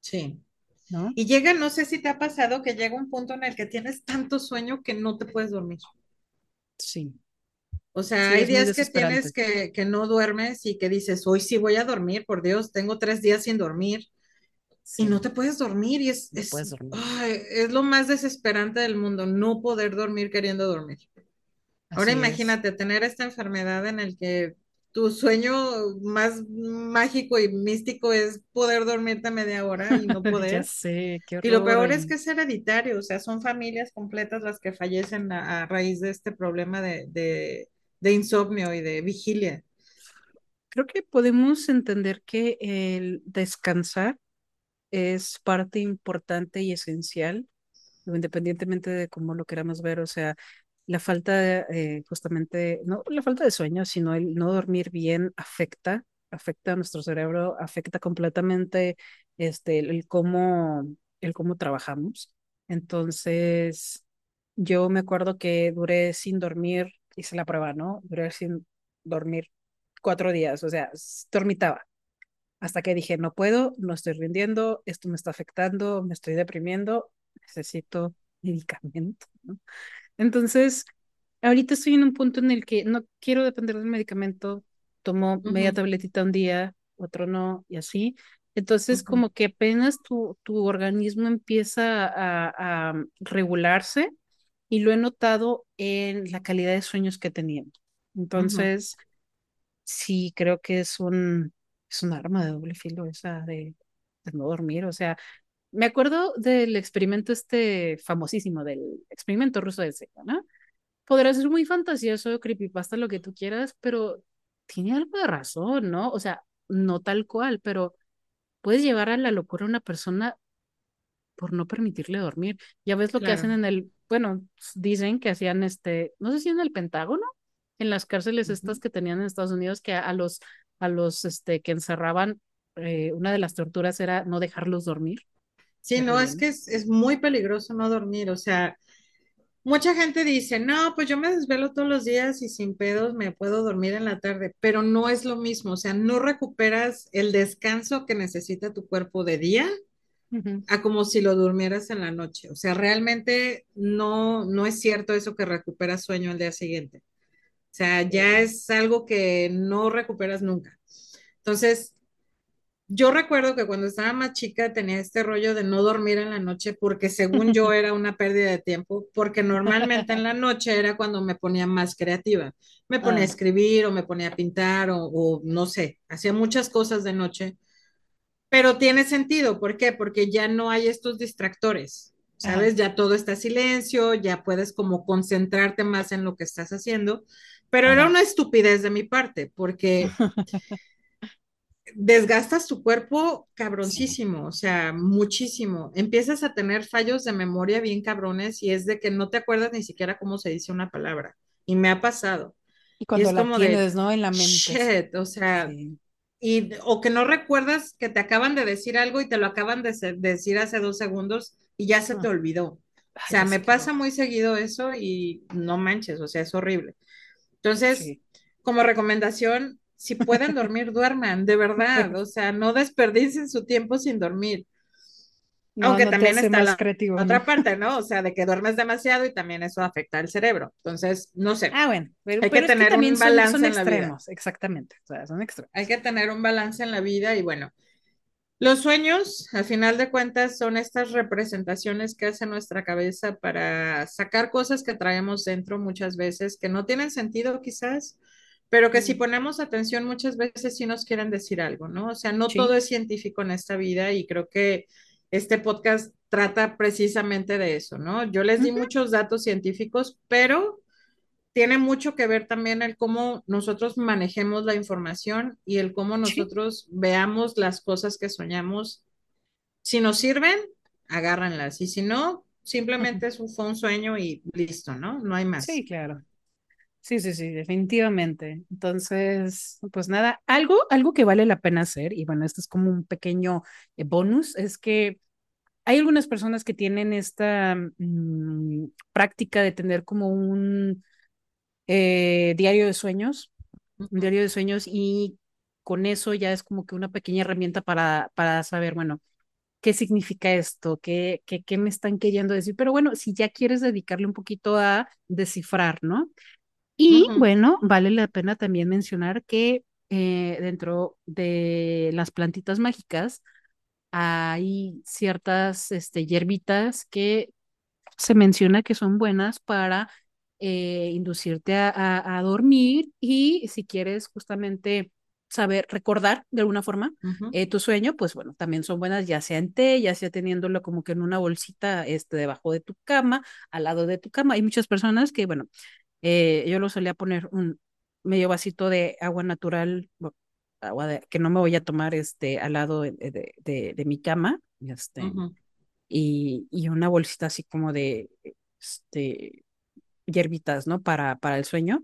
Sí. ¿no? Y llega, no sé si te ha pasado que llega un punto en el que tienes tanto sueño que no te puedes dormir. Sí, O sea, sí, hay días que tienes que, que no duermes y que dices, hoy sí voy a dormir, por Dios, tengo tres días sin dormir y no te puedes dormir y es, no puedes es, dormir. ay, es lo más desesperante del mundo, no poder dormir queriendo dormir. Ahora es. imagínate tener esta enfermedad en el que tu sueño más mágico y místico es poder dormirte media hora y no <laughs> Ya poder. sé, qué Y lo peor es que es hereditario, o sea, son familias completas las que fallecen a, a raíz de este problema de, de, de insomnio y de vigilia. Creo que podemos entender que el descansar es parte importante y esencial, independientemente de cómo lo queramos ver. O sea, la falta de, eh, justamente, no la falta de sueño, sino el no dormir bien afecta, afecta a nuestro cerebro, afecta completamente este, el, el cómo, el cómo trabajamos. Entonces, yo me acuerdo que duré sin dormir, hice la prueba, ¿no? Duré sin dormir cuatro días, o sea, dormitaba. Hasta que dije, no puedo, no estoy rindiendo, esto me está afectando, me estoy deprimiendo, necesito medicamento, ¿no? Entonces, ahorita estoy en un punto en el que no quiero depender del medicamento, tomo media Ujú, tabletita un día, otro no, y así. Entonces, como que apenas tu, tu organismo empieza a, a regularse y lo he notado en la calidad de sueños que he tenido. Entonces, sí, creo que es un, es un arma de doble filo esa de, de no dormir. O sea, me acuerdo del experimento este famosísimo, del experimento ruso del sueño, ¿no? Podrá ser muy fantasioso, creepypasta, lo que tú quieras, pero tiene algo de razón, ¿no? O sea, no tal cual, pero puedes llevar a la locura a una persona por no permitirle dormir. Ya ves lo que hacen en el, bueno, dicen que hacían este, no sé si en el Pentágono, en las cárceles estas que tenían en Estados Unidos, que a, a los, a los, este, que encerraban, eh, una de las torturas era no dejarlos dormir. Sí, no, es que es, es muy peligroso no dormir, o sea, mucha gente dice, no, pues yo me desvelo todos los días y sin pedos me puedo dormir en la tarde, pero no es lo mismo, o sea, no recuperas el descanso que necesita tu cuerpo de día a como si lo durmieras en la noche, o sea, realmente no, no es cierto eso que recuperas sueño al día siguiente, o sea, ya es algo que no recuperas nunca. Entonces, Yo recuerdo que cuando estaba más chica tenía este rollo de no dormir en la noche porque según yo era una pérdida de tiempo, porque normalmente en la noche era cuando me ponía más creativa. Me ponía a ah, escribir o me ponía a pintar o, o no sé, hacía muchas cosas de noche, pero tiene sentido. ¿Por qué? Porque ya no hay estos distractores, ajá. ¿sabes? Ya todo está en silencio, ya puedes como concentrarte más en lo que estás haciendo, pero era una estupidez de mi parte porque <laughs> desgastas tu cuerpo cabroncísimo, o sea, muchísimo. Empiezas a tener fallos de memoria bien cabrones y es de que no te acuerdas ni siquiera cómo se dice una palabra. Y me ha pasado. Y Y cuando es la como de, ¿no? En la mente, shit, o sea, Sí. y, o que no recuerdas que te acaban de decir algo y te lo acaban de decir hace dos segundos y ya se te Ah, olvidó. O Ay, sea, ya me pasa muy seguido eso y no manches, o sea, es horrible. Entonces, Sí. como recomendación, si pueden dormir, duerman, de verdad. <laughs> O sea, no desperdicien su tiempo sin dormir. No, Aunque no también está la creativo, ¿no? otra parte, <laughs> ¿no? O sea, de que duermes demasiado y también eso afecta al cerebro. Entonces, no sé, Ah, bueno, pero, hay que pero es que tener un son, son balance en la vida. extremos, exactamente. O sea, son Hay extremos. que tener un balance en la vida y bueno, los sueños, al final de cuentas, son estas representaciones que hace nuestra cabeza para sacar cosas que traemos dentro muchas veces, que no tienen sentido quizás, pero que si ponemos atención muchas veces sí nos quieren decir algo, ¿no? O sea, no todo Sí. es científico en esta vida y creo que este podcast trata precisamente de eso, ¿no? Yo les di muchos datos científicos, pero tiene mucho que ver también el cómo nosotros manejemos la información y el cómo Sí. nosotros veamos las cosas que soñamos. Si nos sirven, agárranlas. Y si no, simplemente un, fue un sueño y listo, ¿no? No hay Sí, más. claro. Sí, sí, sí, definitivamente. Entonces, pues nada, algo, algo que vale la pena hacer, y bueno, esto es como un pequeño eh, bonus, es que hay algunas personas que tienen esta mm, práctica de tener como un eh, diario de sueños, un diario de sueños y con eso ya es como que una pequeña herramienta para, para saber, bueno, qué significa esto, ¿Qué, qué, qué me están queriendo decir. Pero bueno, si ya quieres dedicarle un poquito a descifrar, ¿no? Y bueno, vale la pena también mencionar que eh, dentro de las plantitas mágicas hay ciertas este, hierbitas que se menciona que son buenas para eh, inducirte a, a, a dormir y si quieres justamente saber recordar de alguna forma eh, tu sueño, pues bueno, también son buenas ya sea en té, ya sea teniéndolo como que en una bolsita este, debajo de tu cama, al lado de tu cama. Hay muchas personas que, bueno, eh, yo lo solía poner un medio vasito de agua natural, agua de, que no me voy a tomar este, al lado de, de, de, mi cama, este, ujú. y, y una bolsita así como de este, hierbitas, ¿no? Para, para el sueño.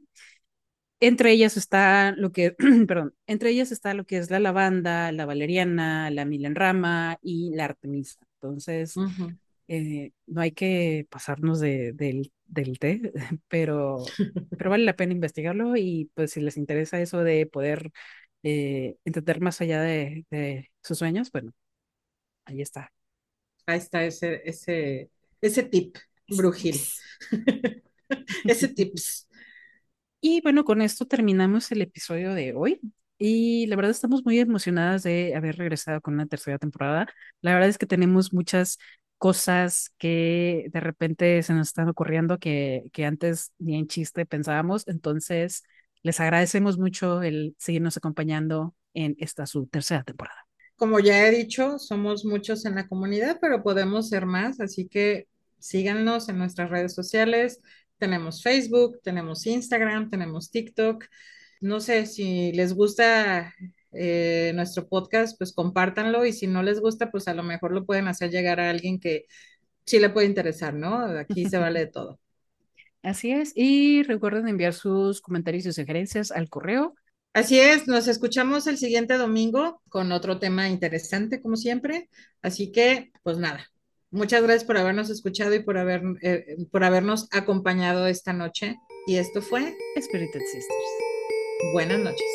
Entre ellas está lo que, <clears throat> perdón, entre ellas está lo que es la lavanda, la valeriana, la milenrama y la artemisa. Entonces, Ujú. Eh, no hay que pasarnos de, del, del té, <laughs> pero, <laughs> pero vale la pena investigarlo y pues si les interesa eso de poder eh, entender más allá de, de sus sueños, bueno, ahí está. Ahí está ese, ese, ese tip, brujil. <laughs> Ese tips. Y bueno, con esto terminamos el episodio de hoy. Y la verdad estamos muy emocionadas de haber regresado con una tercera temporada. La verdad es que tenemos muchas cosas que de repente se nos están ocurriendo que, que antes ni en chiste pensábamos. Entonces, les agradecemos mucho el seguirnos acompañando en esta su tercera temporada. Como ya he dicho, somos muchos en la comunidad, pero podemos ser más, así que síganos en nuestras redes sociales. Tenemos Facebook, tenemos Instagram, tenemos TikTok. No sé si les gusta eh, nuestro podcast, pues compártanlo y si no les gusta, pues a lo mejor lo pueden hacer llegar a alguien que sí le puede interesar, ¿no? Aquí se vale de todo. <laughs> Así es. Y recuerden enviar sus comentarios y sugerencias al correo Así es, nos escuchamos el siguiente domingo con otro tema interesante, como siempre. Así que, pues nada, muchas gracias por habernos escuchado y por, haber, eh, por habernos acompañado esta noche. Y esto fue Spirited Sisters. Buenas noches.